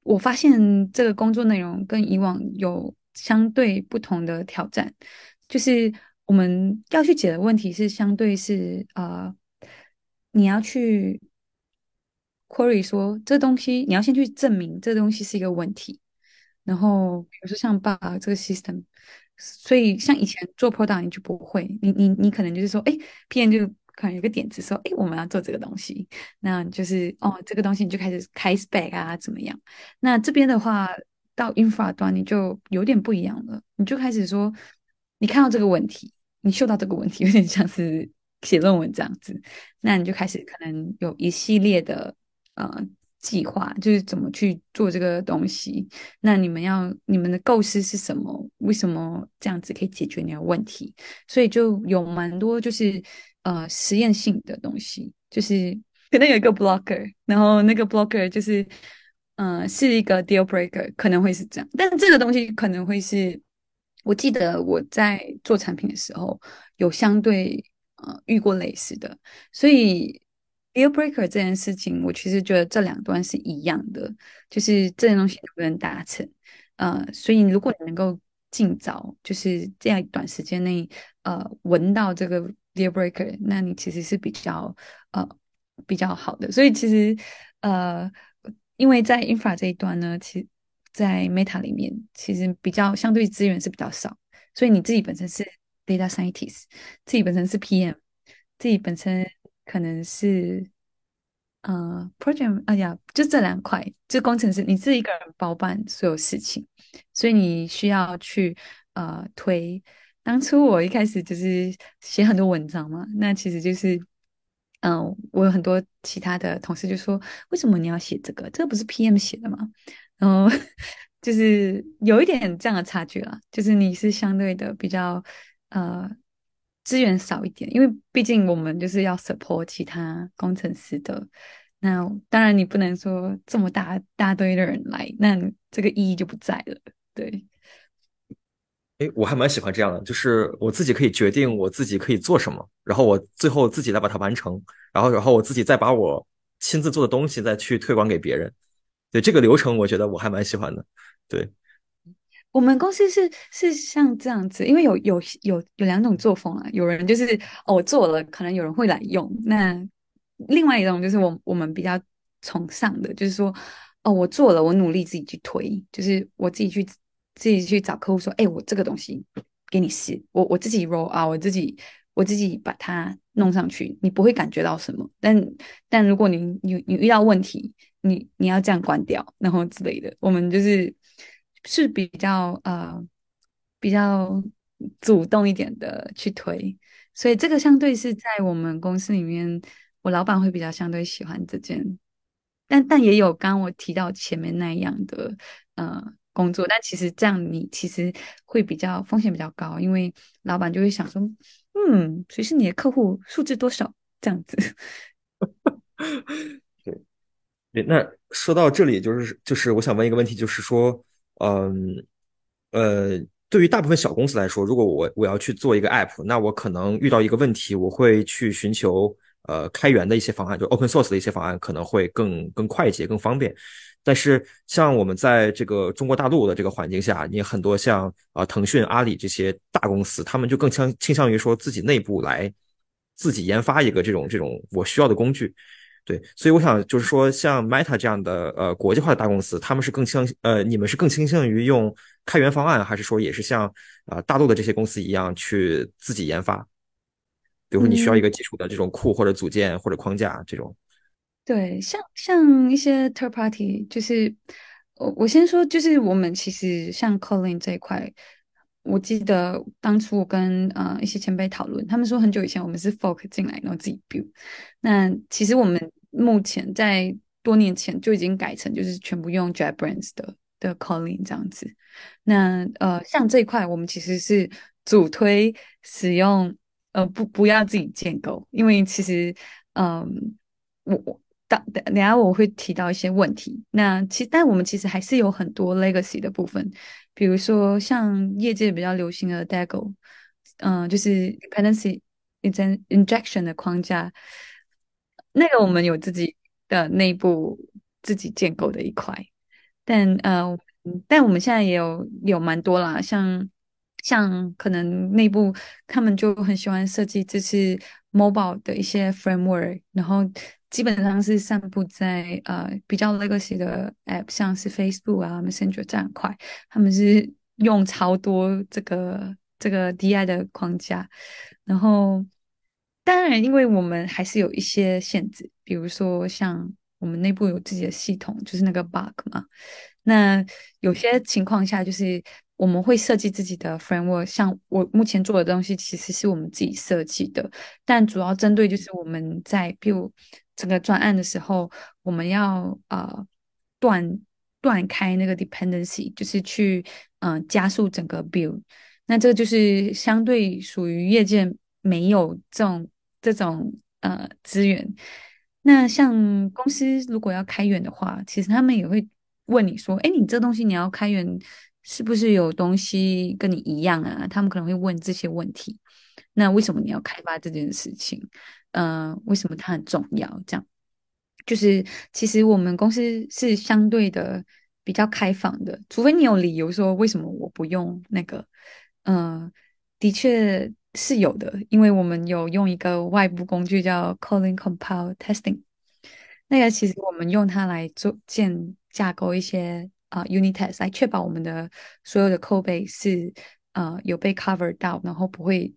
我发现这个工作内容跟以往有相对不同的挑战，就是。我们要去解的问题是相对是呃，你要去 query 说这东西，你要先去证明这东西是一个问题，然后比如说像 bug 这个 system，所以像以前做 product 你就不会，你你你可能就是说，哎，PM 就可能有个点子说，哎，我们要做这个东西，那就是哦，这个东西你就开始开 spec 啊，怎么样？那这边的话到 infra 端你就有点不一样了，你就开始说。你看到这个问题，你嗅到这个问题，有点像是写论文这样子，那你就开始可能有一系列的呃计划，就是怎么去做这个东西。那你们要你们的构思是什么？为什么这样子可以解决你的问题？所以就有蛮多就是呃实验性的东西，就是可能有一个 blocker，然后那个 blocker 就是嗯是一个 deal breaker，可能会是这样，但是这个东西可能会是。我记得我在做产品的时候，有相对呃遇过类似的，所以 deal breaker 这件事情，我其实觉得这两端是一样的，就是这件东西能不能达成，呃，所以如果你能够尽早，就是这样短时间内，呃，闻到这个 deal breaker，那你其实是比较呃比较好的。所以其实呃，因为在 infra 这一端呢，其实。在 Meta 里面，其实比较相对资源是比较少，所以你自己本身是 Data Scientist，自己本身是 PM，自己本身可能是呃 Project，哎呀，就这两块，就工程师，你自己一个人包办所有事情，所以你需要去呃推。当初我一开始就是写很多文章嘛，那其实就是，嗯，我有很多其他的同事就说，为什么你要写这个？这个不是 PM 写的吗？然后就是有一点这样的差距了，就是你是相对的比较呃资源少一点，因为毕竟我们就是要 support 其他工程师的。那当然你不能说这么大大堆的人来，那这个意义就不在了。对，哎，我还蛮喜欢这样的，就是我自己可以决定我自己可以做什么，然后我最后自己来把它完成，然后然后我自己再把我亲自做的东西再去推广给别人。对这个流程，我觉得我还蛮喜欢的。对，我们公司是是像这样子，因为有有有有两种作风啊，有人就是哦我做了，可能有人会来用，那另外一种就是我我们比较崇尚的，就是说哦我做了，我努力自己去推，就是我自己去自己去找客户说，哎，我这个东西给你试，我我自己 roll 啊，我自己我自己把它弄上去，你不会感觉到什么，但但如果你你你遇到问题。你你要这样关掉，然后之类的，我们就是是比较呃比较主动一点的去推，所以这个相对是在我们公司里面，我老板会比较相对喜欢这件，但但也有刚我提到前面那样的呃工作，但其实这样你其实会比较风险比较高，因为老板就会想说，嗯，谁是你的客户，数字多少这样子。对那说到这里，就是就是我想问一个问题，就是说，嗯，呃，对于大部分小公司来说，如果我我要去做一个 app，那我可能遇到一个问题，我会去寻求呃开源的一些方案，就 open source 的一些方案，可能会更更快捷、更方便。但是像我们在这个中国大陆的这个环境下，你很多像啊腾讯、阿里这些大公司，他们就更倾倾向于说自己内部来自己研发一个这种这种我需要的工具。对，所以我想就是说，像 Meta 这样的呃国际化的大公司，他们是更倾呃，你们是更倾向于用开源方案，还是说也是像啊大陆的这些公司一样去自己研发？比如说你需要一个基础的这种库或者组件或者框架这种。对，像像一些 third party，就是我我先说，就是我们其实像 Calling 这一块。我记得当初我跟呃一些前辈讨论，他们说很久以前我们是 fork 进来，然后自己 build。那其实我们目前在多年前就已经改成就是全部用 JetBrains 的的 calling 这样子。那呃像这一块，我们其实是主推使用呃不不要自己建构，因为其实嗯我我等等下我会提到一些问题。那其实但我们其实还是有很多 legacy 的部分。比如说，像业界比较流行的 DAGO，嗯，就是 dependency injection 的框架，那个我们有自己的内部自己建构的一块，但呃，但我们现在也有有蛮多啦，像像可能内部他们就很喜欢设计这是 mobile 的一些 framework，然后。基本上是散布在呃比较 legacy 的 app，像是 Facebook 啊、Messenger 这样块，他们是用超多这个这个 DI 的框架。然后，当然，因为我们还是有一些限制，比如说像我们内部有自己的系统，就是那个 bug 嘛。那有些情况下，就是我们会设计自己的 framework，像我目前做的东西，其实是我们自己设计的，但主要针对就是我们在比如。整个专案的时候，我们要呃断断开那个 dependency，就是去嗯加速整个 build。那这个就是相对属于业界没有这种这种呃资源。那像公司如果要开源的话，其实他们也会问你说：“哎，你这东西你要开源，是不是有东西跟你一样啊？”他们可能会问这些问题。那为什么你要开发这件事情？嗯，为什么它很重要？这样就是其实我们公司是相对的比较开放的，除非你有理由说为什么我不用那个。嗯，的确是有的，因为我们有用一个外部工具叫 Calling Compile Testing，那个其实我们用它来做建架构一些啊 Unit Test，来确保我们的所有的 code base 是呃有被 cover 到，然后不会。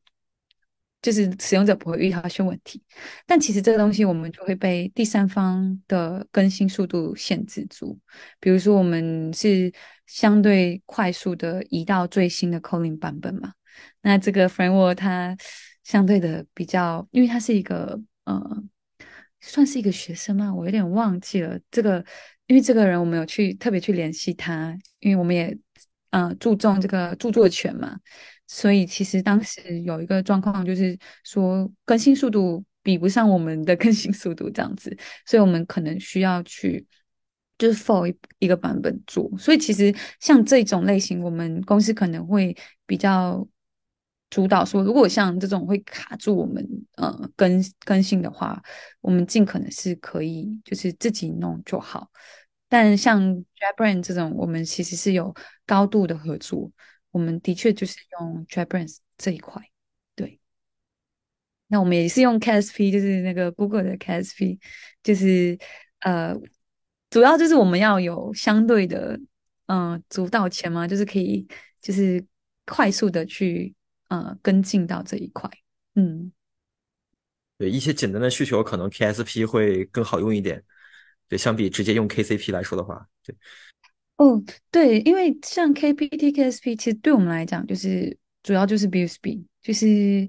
就是使用者不会遇到一些问题，但其实这个东西我们就会被第三方的更新速度限制住。比如说，我们是相对快速的移到最新的 Calling 版本嘛，那这个 Framework 它相对的比较，因为它是一个呃，算是一个学生嘛，我有点忘记了这个，因为这个人我们有去特别去联系他，因为我们也呃注重这个著作权嘛。所以其实当时有一个状况，就是说更新速度比不上我们的更新速度这样子，所以我们可能需要去就是 for 一个版本做。所以其实像这种类型，我们公司可能会比较主导说，如果像这种会卡住我们呃更更新的话，我们尽可能是可以就是自己弄就好。但像 JetBrains 这种，我们其实是有高度的合作，我们的确就是用 JetBrains 这一块。对，那我们也是用 KSP，就是那个 Google 的 KSP，就是呃，主要就是我们要有相对的嗯主导权嘛，就是可以就是快速的去呃跟进到这一块。嗯，对一些简单的需求，可能 KSP 会更好用一点。对，相比直接用 KCP 来说的话，对，哦，对，因为像 KPT、KSP，其实对我们来讲，就是主要就是 b u s b 就是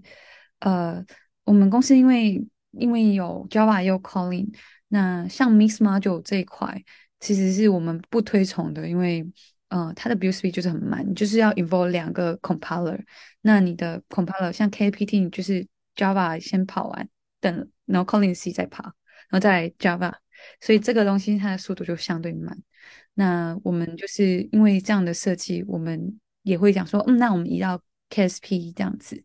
呃，我们公司因为因为有 Java 也有 Kotlin，那像 Mix Module 这一块，其实是我们不推崇的，因为呃，它的 b u s b 就是很慢，就是要 involve 两个 compiler，那你的 compiler 像 KPT，就是 Java 先跑完，等然后 Kotlin C 再跑，然后再 Java。所以这个东西它的速度就相对慢。那我们就是因为这样的设计，我们也会讲说，嗯，那我们移到 KSP 这样子，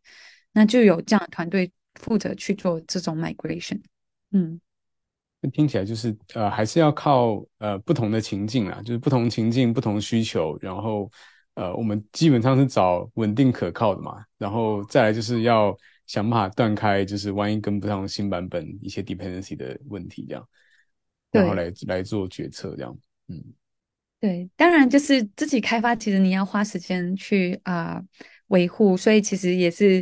那就有这样的团队负责去做这种 migration。嗯，听起来就是呃，还是要靠呃不同的情境啦，就是不同情境、不同需求，然后呃，我们基本上是找稳定可靠的嘛，然后再来就是要想办法断开，就是万一跟不上新版本一些 dependency 的问题这样。然后来来做决策，这样，嗯，对，当然就是自己开发，其实你要花时间去啊维护，所以其实也是，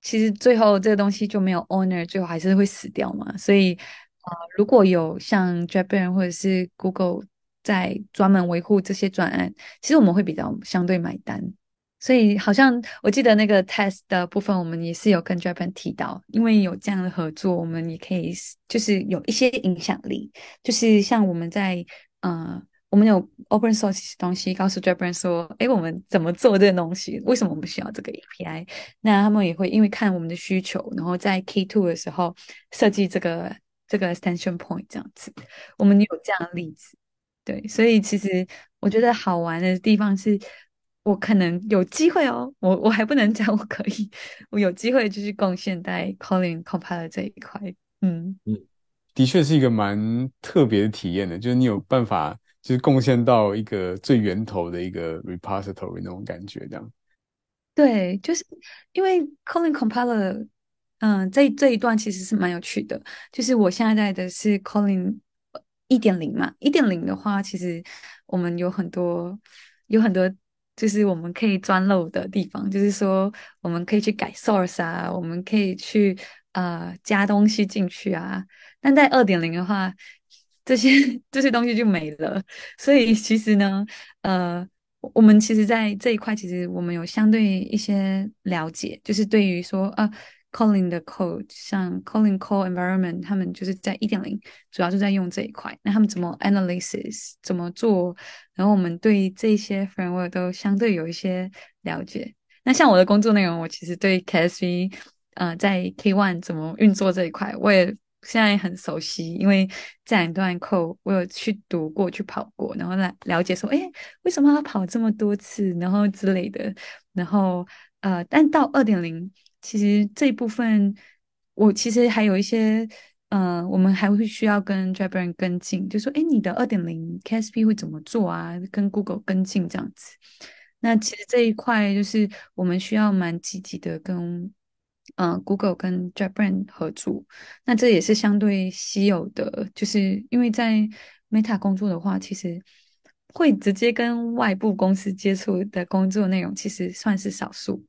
其实最后这个东西就没有 owner，最后还是会死掉嘛。所以啊，如果有像 Japan 或者是 Google 在专门维护这些专案，其实我们会比较相对买单。所以好像我记得那个 test 的部分，我们也是有跟 Japan 提到，因为有这样的合作，我们也可以就是有一些影响力。就是像我们在呃，我们有 open source 东西，告诉 Japan 说，哎，我们怎么做这个东西？为什么我们需要这个 API？那他们也会因为看我们的需求，然后在 K two 的时候设计这个这个 extension point 这样子。我们有这样的例子，对，所以其实我觉得好玩的地方是。我可能有机会哦，我我还不能讲我可以，我有机会就是贡献在 calling compiler 这一块，嗯嗯，的确是一个蛮特别的体验的，就是你有办法就是贡献到一个最源头的一个 repository 那种感觉，这样。对，就是因为 calling compiler，嗯，这这一段其实是蛮有趣的，就是我现在在的是 calling 一点零嘛，一点零的话，其实我们有很多有很多。就是我们可以钻漏的地方，就是说我们可以去改 source 啊，我们可以去呃加东西进去啊。但在二点零的话，这些 这些东西就没了。所以其实呢，呃，我们其实，在这一块，其实我们有相对一些了解，就是对于说啊。Calling 的 code，像 Calling Core Environment，他们就是在一点零，主要是在用这一块。那他们怎么 analysis，怎么做？然后我们对这些 framework 都相对有一些了解。那像我的工作内容，我其实对 KSV，呃，在 K One 怎么运作这一块，我也现在很熟悉，因为这两段扣我有去读过去跑过，然后来了解说，哎，为什么要跑这么多次，然后之类的。然后呃，但到二点零。其实这一部分，我其实还有一些，呃，我们还会需要跟 j a b r a n 跟进，就说，哎，你的二点零 KSP 会怎么做啊？跟 Google 跟进这样子。那其实这一块就是我们需要蛮积极的跟，嗯，Google 跟 j a b r a n 合作。那这也是相对稀有的，就是因为在 Meta 工作的话，其实会直接跟外部公司接触的工作内容，其实算是少数。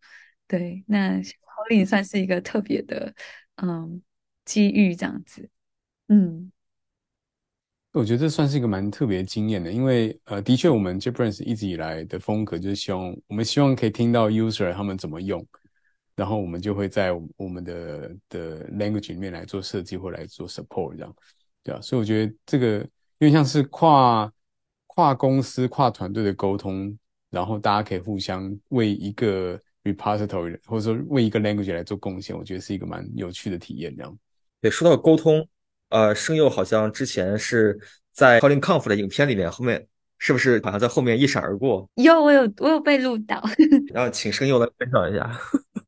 对，那。也算是一个特别的，嗯，机遇这样子，嗯，我觉得这算是一个蛮特别经验的，因为呃，的确，我们 JetBrains 一直以来的风格就是希望，我们希望可以听到 user 他们怎么用，然后我们就会在我们的的 language 里面来做设计或来做 support 这样，对啊，所以我觉得这个因为像是跨跨公司、跨团队的沟通，然后大家可以互相为一个。repository 或者说为一个 language 来做贡献，我觉得是一个蛮有趣的体验。这样，对，说到沟通，呃，声优好像之前是在 Calling Conf 的影片里面，后面是不是好像在后面一闪而过？有，我有，我有被录到。然后请声优来分享一下。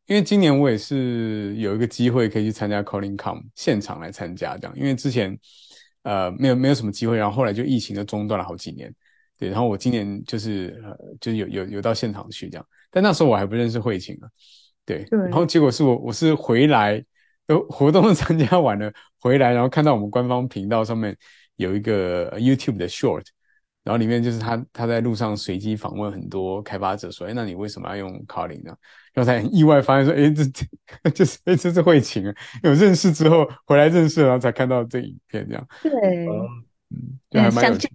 因为今年我也是有一个机会可以去参加 Calling Com 现场来参加这样，因为之前呃没有没有什么机会，然后后来就疫情就中断了好几年，对，然后我今年就是呃就有有有到现场去这样，但那时候我还不认识慧琴啊，对，然后结果是我我是回来都活动参加完了回来，然后看到我们官方频道上面有一个 YouTube 的 Short。然后里面就是他，他在路上随机访问很多开发者，说：“哎，那你为什么要用 Calling 呢？”然后才很意外发现说：“哎，这这就是哎，这是慧琴啊！”有认识之后回来认识，然后才看到这影片这样。对，嗯，就还蛮有趣。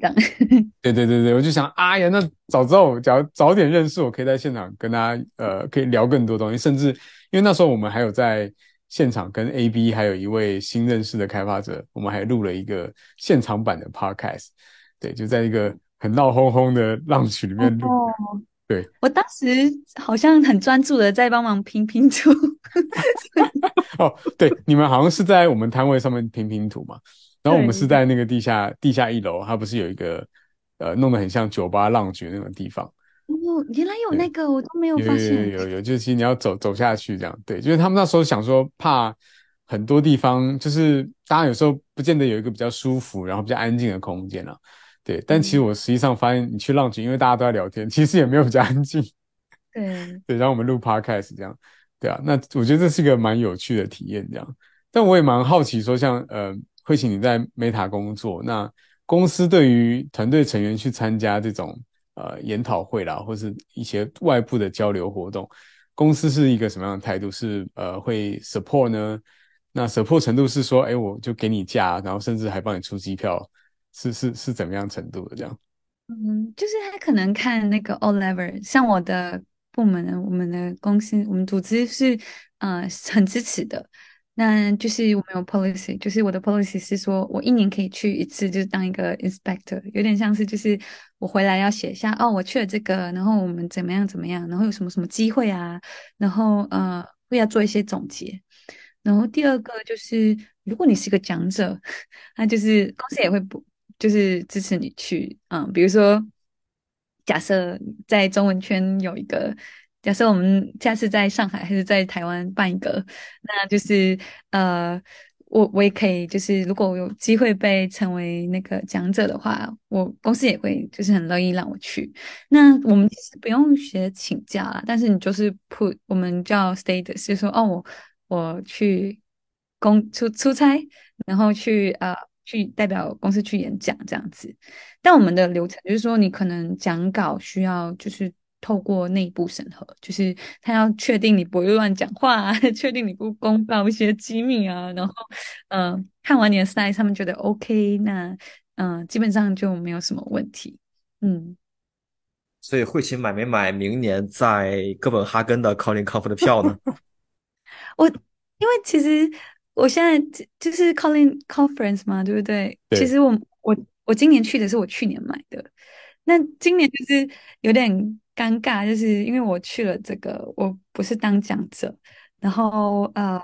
这样。对对对对，我就想，哎呀，那早知道，假如早点认识，我可以在现场跟大家呃，可以聊更多东西，甚至因为那时候我们还有在现场跟 AB 还有一位新认识的开发者，我们还录了一个现场版的 Podcast。对，就在一个很闹哄哄的浪曲里面录。对，我当时好像很专注的在帮忙拼拼图。哦，对，你们好像是在我们摊位上面拼拼图嘛？然后我们是在那个地下地下一楼，它不是有一个呃弄得很像酒吧浪局那种地方？哦，原来有那个，我都没有发现。有有有，就是你要走走下去这样。对，就是他们那时候想说，怕很多地方就是大家有时候不见得有一个比较舒服，然后比较安静的空间啊。对，但其实我实际上发现，你去浪群，因为大家都在聊天，其实也没有比较安静。对对，然后我们录 podcast 这样，对啊，那我觉得这是一个蛮有趣的体验，这样。但我也蛮好奇，说像呃，慧琴你在 Meta 工作，那公司对于团队成员去参加这种呃研讨会啦，或是一些外部的交流活动，公司是一个什么样的态度？是呃会 support 呢？那 support 程度是说，哎，我就给你假，然后甚至还帮你出机票。是是是怎么样程度的这样？嗯，就是他可能看那个 all level，像我的部门，我们的公司，我们组织是呃很支持的。那就是我们有 policy，就是我的 policy 是说我一年可以去一次，就是当一个 inspector，有点像是就是我回来要写一下哦，我去了这个，然后我们怎么样怎么样，然后有什么什么机会啊，然后呃会要做一些总结。然后第二个就是如果你是一个讲者，那就是公司也会不。就是支持你去，嗯，比如说，假设在中文圈有一个，假设我们下次在上海还是在台湾办一个，那就是呃，我我也可以，就是如果我有机会被成为那个讲者的话，我公司也会就是很乐意让我去。那我们其实不用学请假啦，但是你就是 put 我们叫 status，就说哦，我我去公出出差，然后去呃。去代表公司去演讲这样子，但我们的流程就是说，你可能讲稿需要就是透过内部审核，就是他要确定你不会乱讲话，确定你不公告一些机密啊，然后嗯，看完你的 slide，他们觉得 OK，那嗯，基本上就没有什么问题，嗯。所以慧琴买没买明年在哥本哈根的 Calling Conf 的票呢？我因为其实。我现在就是 calling conference 嘛，对不对？其实我我我今年去的是我去年买的，那今年就是有点尴尬，就是因为我去了这个，我不是当讲者，然后呃，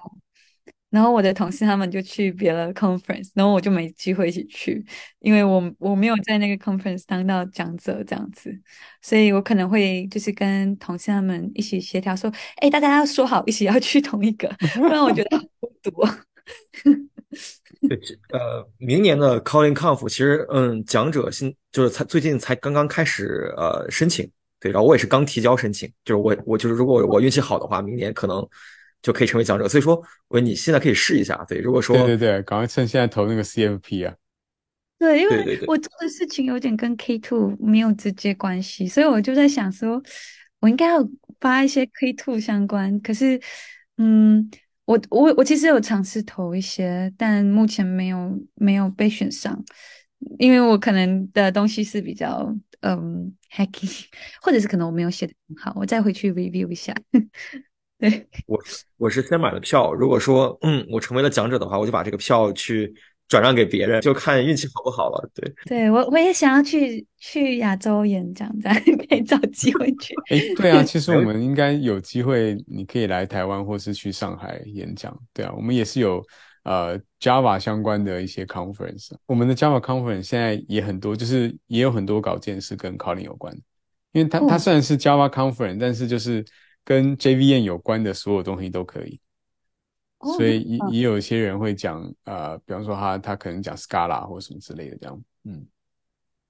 然后我的同事他们就去别的 conference，然后我就没机会一起去，因为我我没有在那个 conference 当到讲者这样子，所以我可能会就是跟同事他们一起协调说，哎，大家要说好一起要去同一个，不然我觉得。多，对，呃，明年的 Calling Conf 其实，嗯，讲者新就是才最近才刚刚开始呃申请，对，然后我也是刚提交申请，就是我我就是如果我运气好的话，明年可能就可以成为讲者，所以说我你现在可以试一下，对，如果说对对对，赶快趁现在投那个 CFP 啊，对，因为我做的事情有点跟 K Two 没有直接关系，所以我就在想说，我应该要发一些 K Two 相关，可是，嗯。我我我其实有尝试投一些，但目前没有没有被选上，因为我可能的东西是比较嗯 hacky，或者是可能我没有写的很好，我再回去 review 一下。对我我是先买了票，如果说嗯我成为了讲者的话，我就把这个票去。转让给别人，就看运气好不好了。对，对我我也想要去去亚洲演讲，这样 可以找机会去。哎，对啊，其实我们应该有机会，你可以来台湾，或是去上海演讲。对啊，我们也是有呃 Java 相关的一些 conference。我们的 Java conference 现在也很多，就是也有很多稿件是跟 Kotlin 有关的，因为它它虽然是 Java conference，但是就是跟 JVM 有关的所有东西都可以。所以也也有一些人会讲，呃，比方说他他可能讲 Scala 或什么之类的这样，嗯，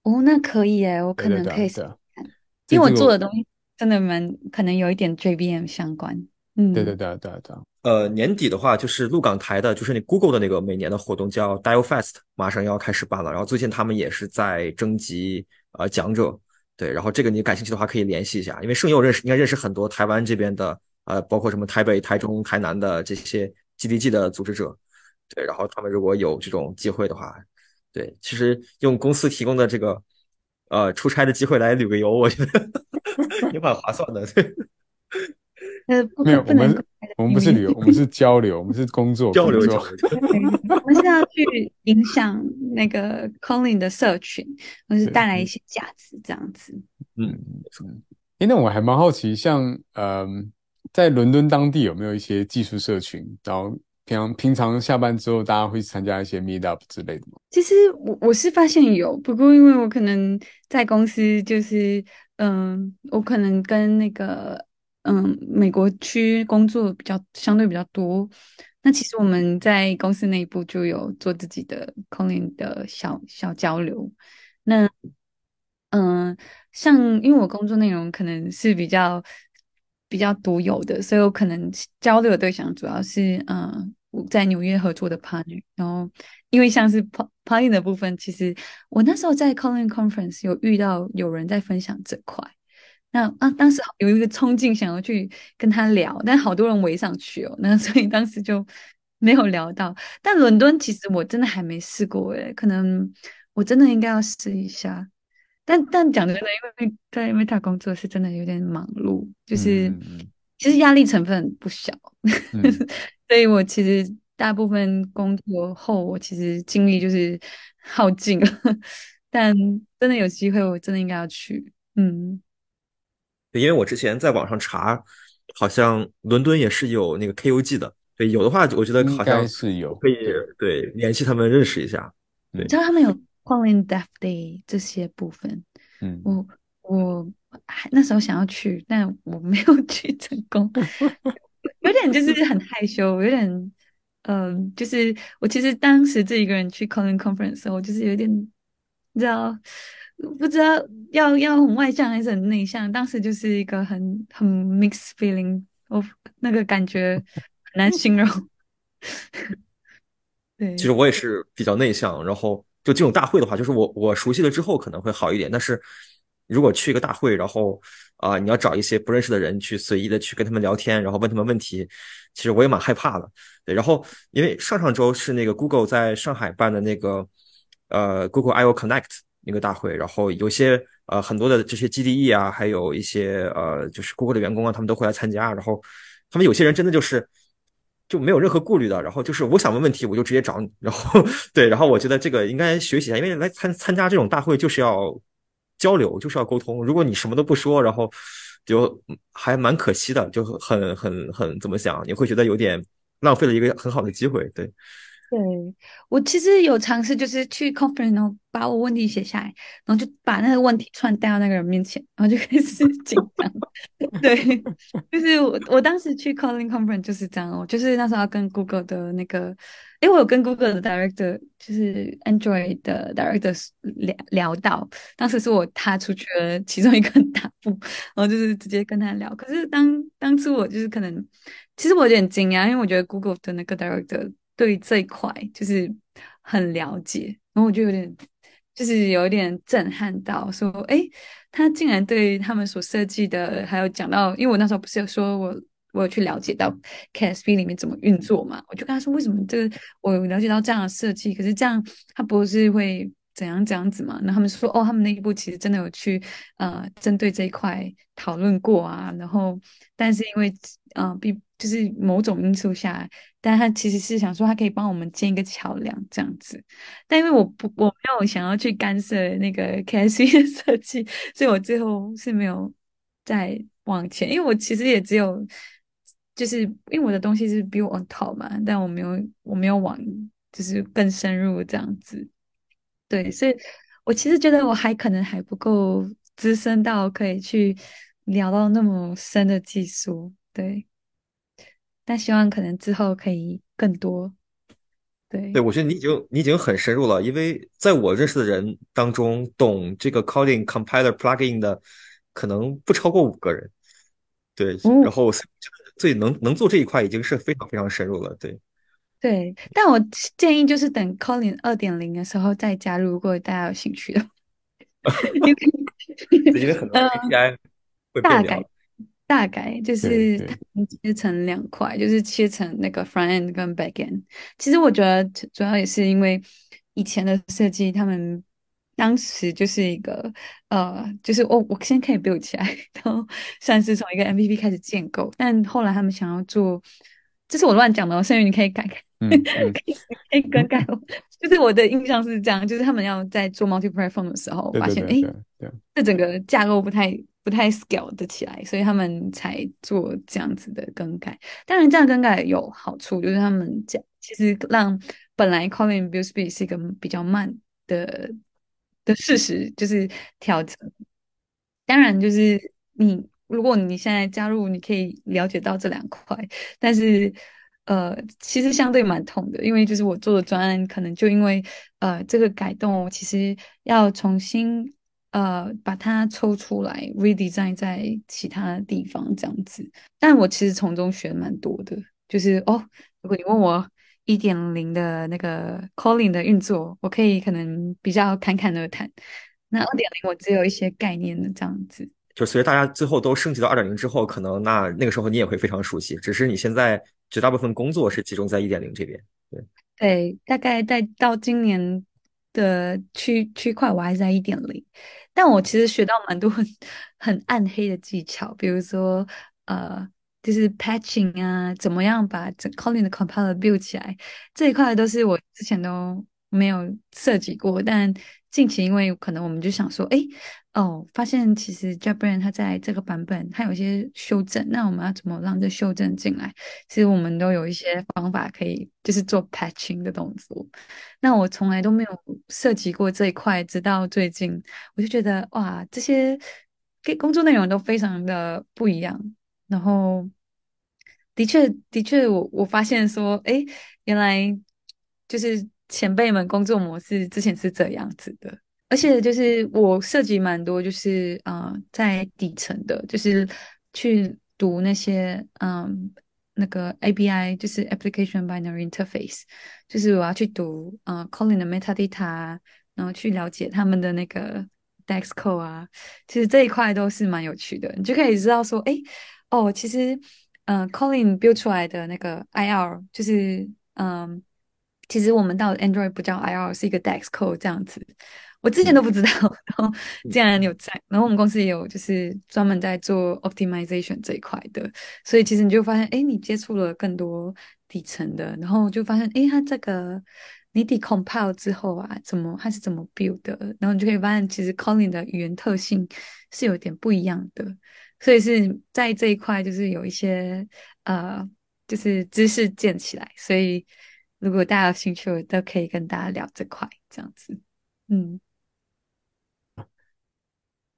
哦，那可以诶，我可能可以试看，因为我做的东西真的蛮可能有一点 JVM 相关，嗯，对对对对对。呃，年底的话就是鹿港台的，就是那 Google 的那个每年的活动叫 Dial Fest，马上要开始办了。然后最近他们也是在征集呃讲者，对，然后这个你感兴趣的话可以联系一下，因为盛友认识应该认识很多台湾这边的。呃，包括什么台北、台中、台南的这些 GDG 的组织者，对，然后他们如果有这种机会的话，对，其实用公司提供的这个呃出差的机会来旅个游，我觉得 也蛮划算的。呃，没有，我们我们不是旅游，我们是交流，我们是工作交流交流。我们是要去影响那个 Calling 的社群，或是带来一些价值，这样子。嗯嗯，哎，那我还蛮好奇，像嗯。在伦敦当地有没有一些技术社群？然后平常平常下班之后，大家会参加一些 meet up 之类的吗？其实我我是发现有，不过因为我可能在公司，就是嗯，我可能跟那个嗯美国区工作比较相对比较多。那其实我们在公司内部就有做自己的 calling 的小小交流。那嗯，像因为我工作内容可能是比较。比较独有的，所以我可能交流的对象主要是嗯，在纽约合作的 partner。然后，因为像是 part part 的部分，其实我那时候在 calling conference 有遇到有人在分享这块，那啊，当时有一个冲劲想要去跟他聊，但好多人围上去哦，那所以当时就没有聊到。但伦敦其实我真的还没试过诶，可能我真的应该要试一下。但但讲真的，因为在 Meta 工作是真的有点忙碌，就是其实压力成分不小，所以我其实大部分工作后，我其实精力就是耗尽了。但真的有机会，我真的应该要去。嗯，对，因为我之前在网上查，好像伦敦也是有那个 KUG 的。对，有的话，我觉得好像是有可以对联系他们认识一下。对，知道他们有。Calling Death Day 这些部分，嗯，我我还那时候想要去，但我没有 去成功，有点就是很害羞，有点，嗯，就是我其实当时自己一个人去 Calling Conference 的时候，就是有点，你知道，不知道要要很外向还是很内向，当时就是一个很很 mixed feeling，我那个感觉很难形容。对，其实我也是比较内向，然后。就这种大会的话，就是我我熟悉了之后可能会好一点。但是如果去一个大会，然后啊，你要找一些不认识的人去随意的去跟他们聊天，然后问他们问题，其实我也蛮害怕的。对，然后因为上上周是那个 Google 在上海办的那个呃 Google I/O Connect 那个大会，然后有些呃很多的这些 GDE 啊，还有一些呃就是 Google 的员工啊，他们都会来参加。然后他们有些人真的就是。就没有任何顾虑的，然后就是我想问问题，我就直接找你，然后对，然后我觉得这个应该学习一下，因为来参参加这种大会就是要交流，就是要沟通。如果你什么都不说，然后就还蛮可惜的，就很很很怎么想，你会觉得有点浪费了一个很好的机会，对。对我其实有尝试，就是去 conference，然后把我问题写下来，然后就把那个问题串带到那个人面前，然后就开始 紧张。对，就是我我当时去 calling conference 就是这样哦，就是那时候要跟 Google 的那个，因为，我有跟 Google 的 director，就是 Android 的 director 聊聊到，当时是我踏出去了其中一个大步，然后就是直接跟他聊。可是当当初我就是可能，其实我有点惊讶，因为我觉得 Google 的那个 director。对这一块就是很了解，然后我就有点，就是有一点震撼到，说，哎，他竟然对他们所设计的，还有讲到，因为我那时候不是有说我我有去了解到 KSP 里面怎么运作嘛，我就跟他说，为什么这个我了解到这样的设计，可是这样他不是会怎样这样子嘛？那他们说，哦，他们那一步其实真的有去呃针对这一块讨论过啊，然后但是因为呃比。就是某种因素下，但他其实是想说，他可以帮我们建一个桥梁这样子。但因为我不我没有想要去干涉那个 K S V 的设计，所以我最后是没有再往前。因为我其实也只有就是因为我的东西是 build on top 嘛，但我没有我没有往就是更深入这样子。对，所以我其实觉得我还可能还不够资深到可以去聊到那么深的技术。对，但希望可能之后可以更多。对，对我觉得你已经你已经很深入了，因为在我认识的人当中，懂这个 Kotlin compiler plugin 的可能不超过五个人。对，然后最能能做这一块已经是非常非常深入了。对，对，但我建议就是等 Kotlin 二点零的时候再加入，如果大家有兴趣的。因为很多 API 会大改。大概就是它切成两块，就是切成那个 front end 跟 back end。其实我觉得主要也是因为以前的设计，他们当时就是一个呃，就是我我先可以 build 起来，然后算是从一个 MVP 开始建构。但后来他们想要做，这是我乱讲的，哦，剩余你可以改 改，可以更改。就是我的印象是这样，就是他们要在做 multi platform 的时候，发现哎，这整个架构不太。不太 scale 的起来，所以他们才做这样子的更改。当然，这样更改有好处，就是他们讲其实让本来 calling build speed 是一个比较慢的的事实，就是调整。当然，就是你如果你现在加入，你可以了解到这两块，但是呃，其实相对蛮痛的，因为就是我做的专案，可能就因为呃这个改动，我其实要重新。呃，把它抽出来，redesign 在其他地方这样子。但我其实从中学蛮多的，就是哦，如果你问我一点零的那个 calling 的运作，我可以可能比较侃侃而谈。那二点零我只有一些概念的这样子。就随着大家最后都升级到二点零之后，可能那那个时候你也会非常熟悉。只是你现在绝大部分工作是集中在一点零这边。对对，大概在到今年的区区块，我还在一点零。但我其实学到蛮多 很很暗黑的技巧，比如说呃，就是 patching 啊，怎么样把整 Kotlin 的 compiler build 起来，这一块都是我之前都没有涉及过，但近期因为可能我们就想说，哎。哦，发现其实 JetBrains 它在这个版本它有一些修正，那我们要怎么让这修正进来？其实我们都有一些方法可以，就是做 patching 的动作。那我从来都没有涉及过这一块，直到最近，我就觉得哇，这些给工作内容都非常的不一样。然后，的确，的确，我我发现说，哎，原来就是前辈们工作模式之前是这样子的。而且就是我涉及蛮多，就是呃，在底层的，就是去读那些嗯那个 ABI，就是 Application Binary Interface，就是我要去读呃 Calling 的 Metadata，然后去了解他们的那个 DEX code 啊，其实这一块都是蛮有趣的，你就可以知道说，哎，哦，其实嗯 Calling build 出来的那个 IR，就是嗯，其实我们到 Android 不叫 IR，是一个 DEX code 这样子。我之前都不知道，然后竟然有在，然后我们公司也有就是专门在做 optimization 这一块的，所以其实你就发现，哎，你接触了更多底层的，然后就发现，哎，它这个你 decompile 之后啊，怎么它是怎么 build 的，然后你就可以发现，其实 Kotlin 的语言特性是有点不一样的，所以是在这一块就是有一些呃，就是知识建起来，所以如果大家有兴趣，都可以跟大家聊这块这样子，嗯。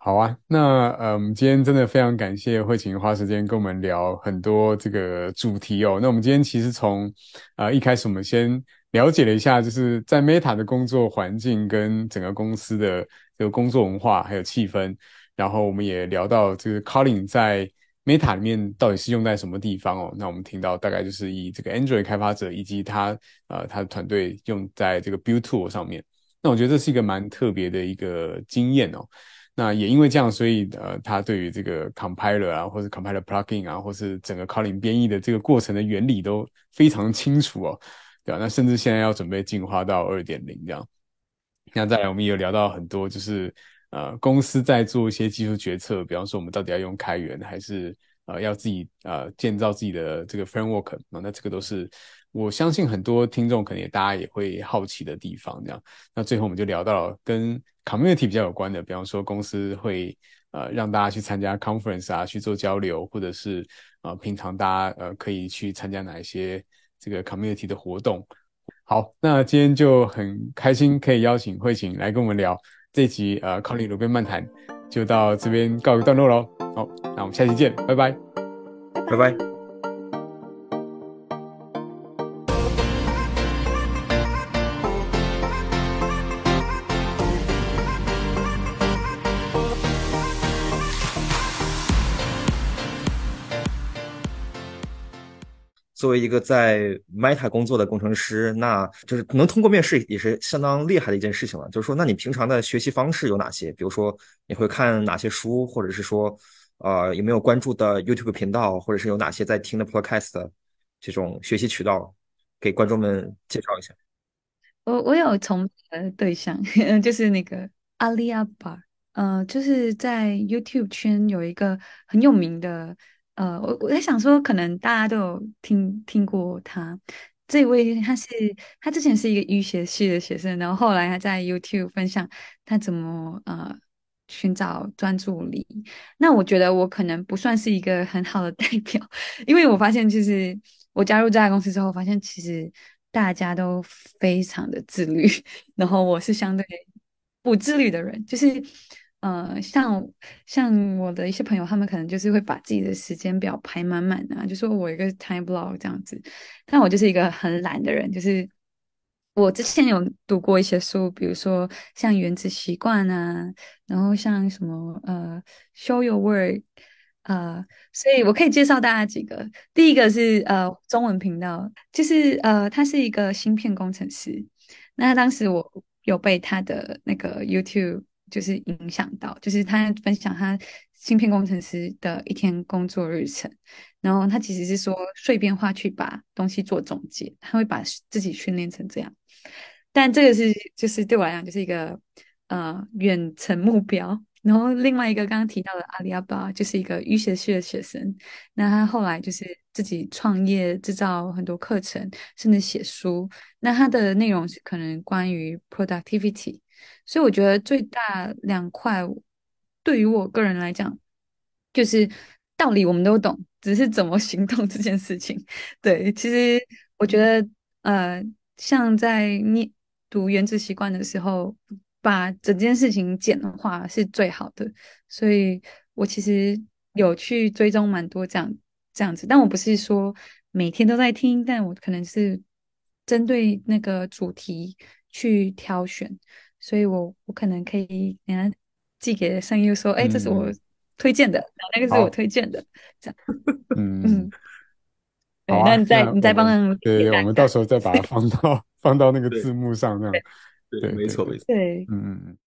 好啊，那嗯，今天真的非常感谢慧琴花时间跟我们聊很多这个主题哦。那我们今天其实从啊一开始，我们先了解了一下，就是在 Meta 的工作环境跟整个公司的这个工作文化还有气氛，然后我们也聊到这个 Colin 在 Meta 里面到底是用在什么地方哦。那我们听到大概就是以这个 Android 开发者以及他呃他的团队用在这个 Build Tool 上面。那我觉得这是一个蛮特别的一个经验哦。那也因为这样，所以呃，他对于这个 compiler 啊，或者 compiler plugin 啊，或是整个 calling 编译的这个过程的原理都非常清楚哦，对吧？那甚至现在要准备进化到二点零这样。那再来，我们也有聊到很多，就是呃，公司在做一些技术决策，比方说我们到底要用开源，还是呃要自己呃建造自己的这个 framework 啊？那这个都是。我相信很多听众可能也大家也会好奇的地方，这样。那最后我们就聊到了跟 community 比较有关的，比方说公司会呃让大家去参加 conference 啊，去做交流，或者是啊，平常大家呃可以去参加哪一些这个 community 的活动。好，那今天就很开心可以邀请慧琴来跟我们聊这集呃康利鲁边漫谈，就到这边告一段落喽。好，那我们下期见，拜拜，拜拜。作为一个在 Meta 工作的工程师，那就是能通过面试也是相当厉害的一件事情了。就是说，那你平常的学习方式有哪些？比如说，你会看哪些书，或者是说，呃，有没有关注的 YouTube 频道，或者是有哪些在听的 Podcast 这种学习渠道，给观众们介绍一下。我我有从呃对象，就是那个阿里阿巴，呃，就是在 YouTube 圈有一个很有名的。呃，我我在想说，可能大家都有听听过他这位，他是他之前是一个医学系的学生，然后后来他在 YouTube 分享他怎么呃寻找专注力。那我觉得我可能不算是一个很好的代表，因为我发现其实我加入这家公司之后，发现其实大家都非常的自律，然后我是相对不自律的人，就是。呃，像像我的一些朋友，他们可能就是会把自己的时间表排满满的，就说我一个 time block 这样子。但我就是一个很懒的人，就是我之前有读过一些书，比如说像《原子习惯》啊，然后像什么呃《Show Your Work》呃，所以我可以介绍大家几个。第一个是呃中文频道，就是呃他是一个芯片工程师。那当时我有被他的那个 YouTube。就是影响到，就是他分享他芯片工程师的一天工作日程，然后他其实是说碎片化去把东西做总结，他会把自己训练成这样，但这个是就是对我来讲就是一个呃远程目标。然后另外一个刚刚提到的阿里阿巴就是一个医学系的学生，那他后来就是自己创业，制造很多课程，甚至写书。那他的内容是可能关于 productivity。所以我觉得最大两块，对于我个人来讲，就是道理我们都懂，只是怎么行动 这件事情。对，其实我觉得，呃，像在念读《原子习惯》的时候，把整件事情简化是最好的。所以我其实有去追踪蛮多这样这样子，但我不是说每天都在听，但我可能是针对那个主题去挑选。所以，我我可能可以，给他寄给声优说，哎，这是我推荐的，那个是我推荐的，这样。嗯嗯。对，那你再你再帮对对，我们到时候再把它放到放到那个字幕上，这样。对，没错没错。对，嗯嗯嗯。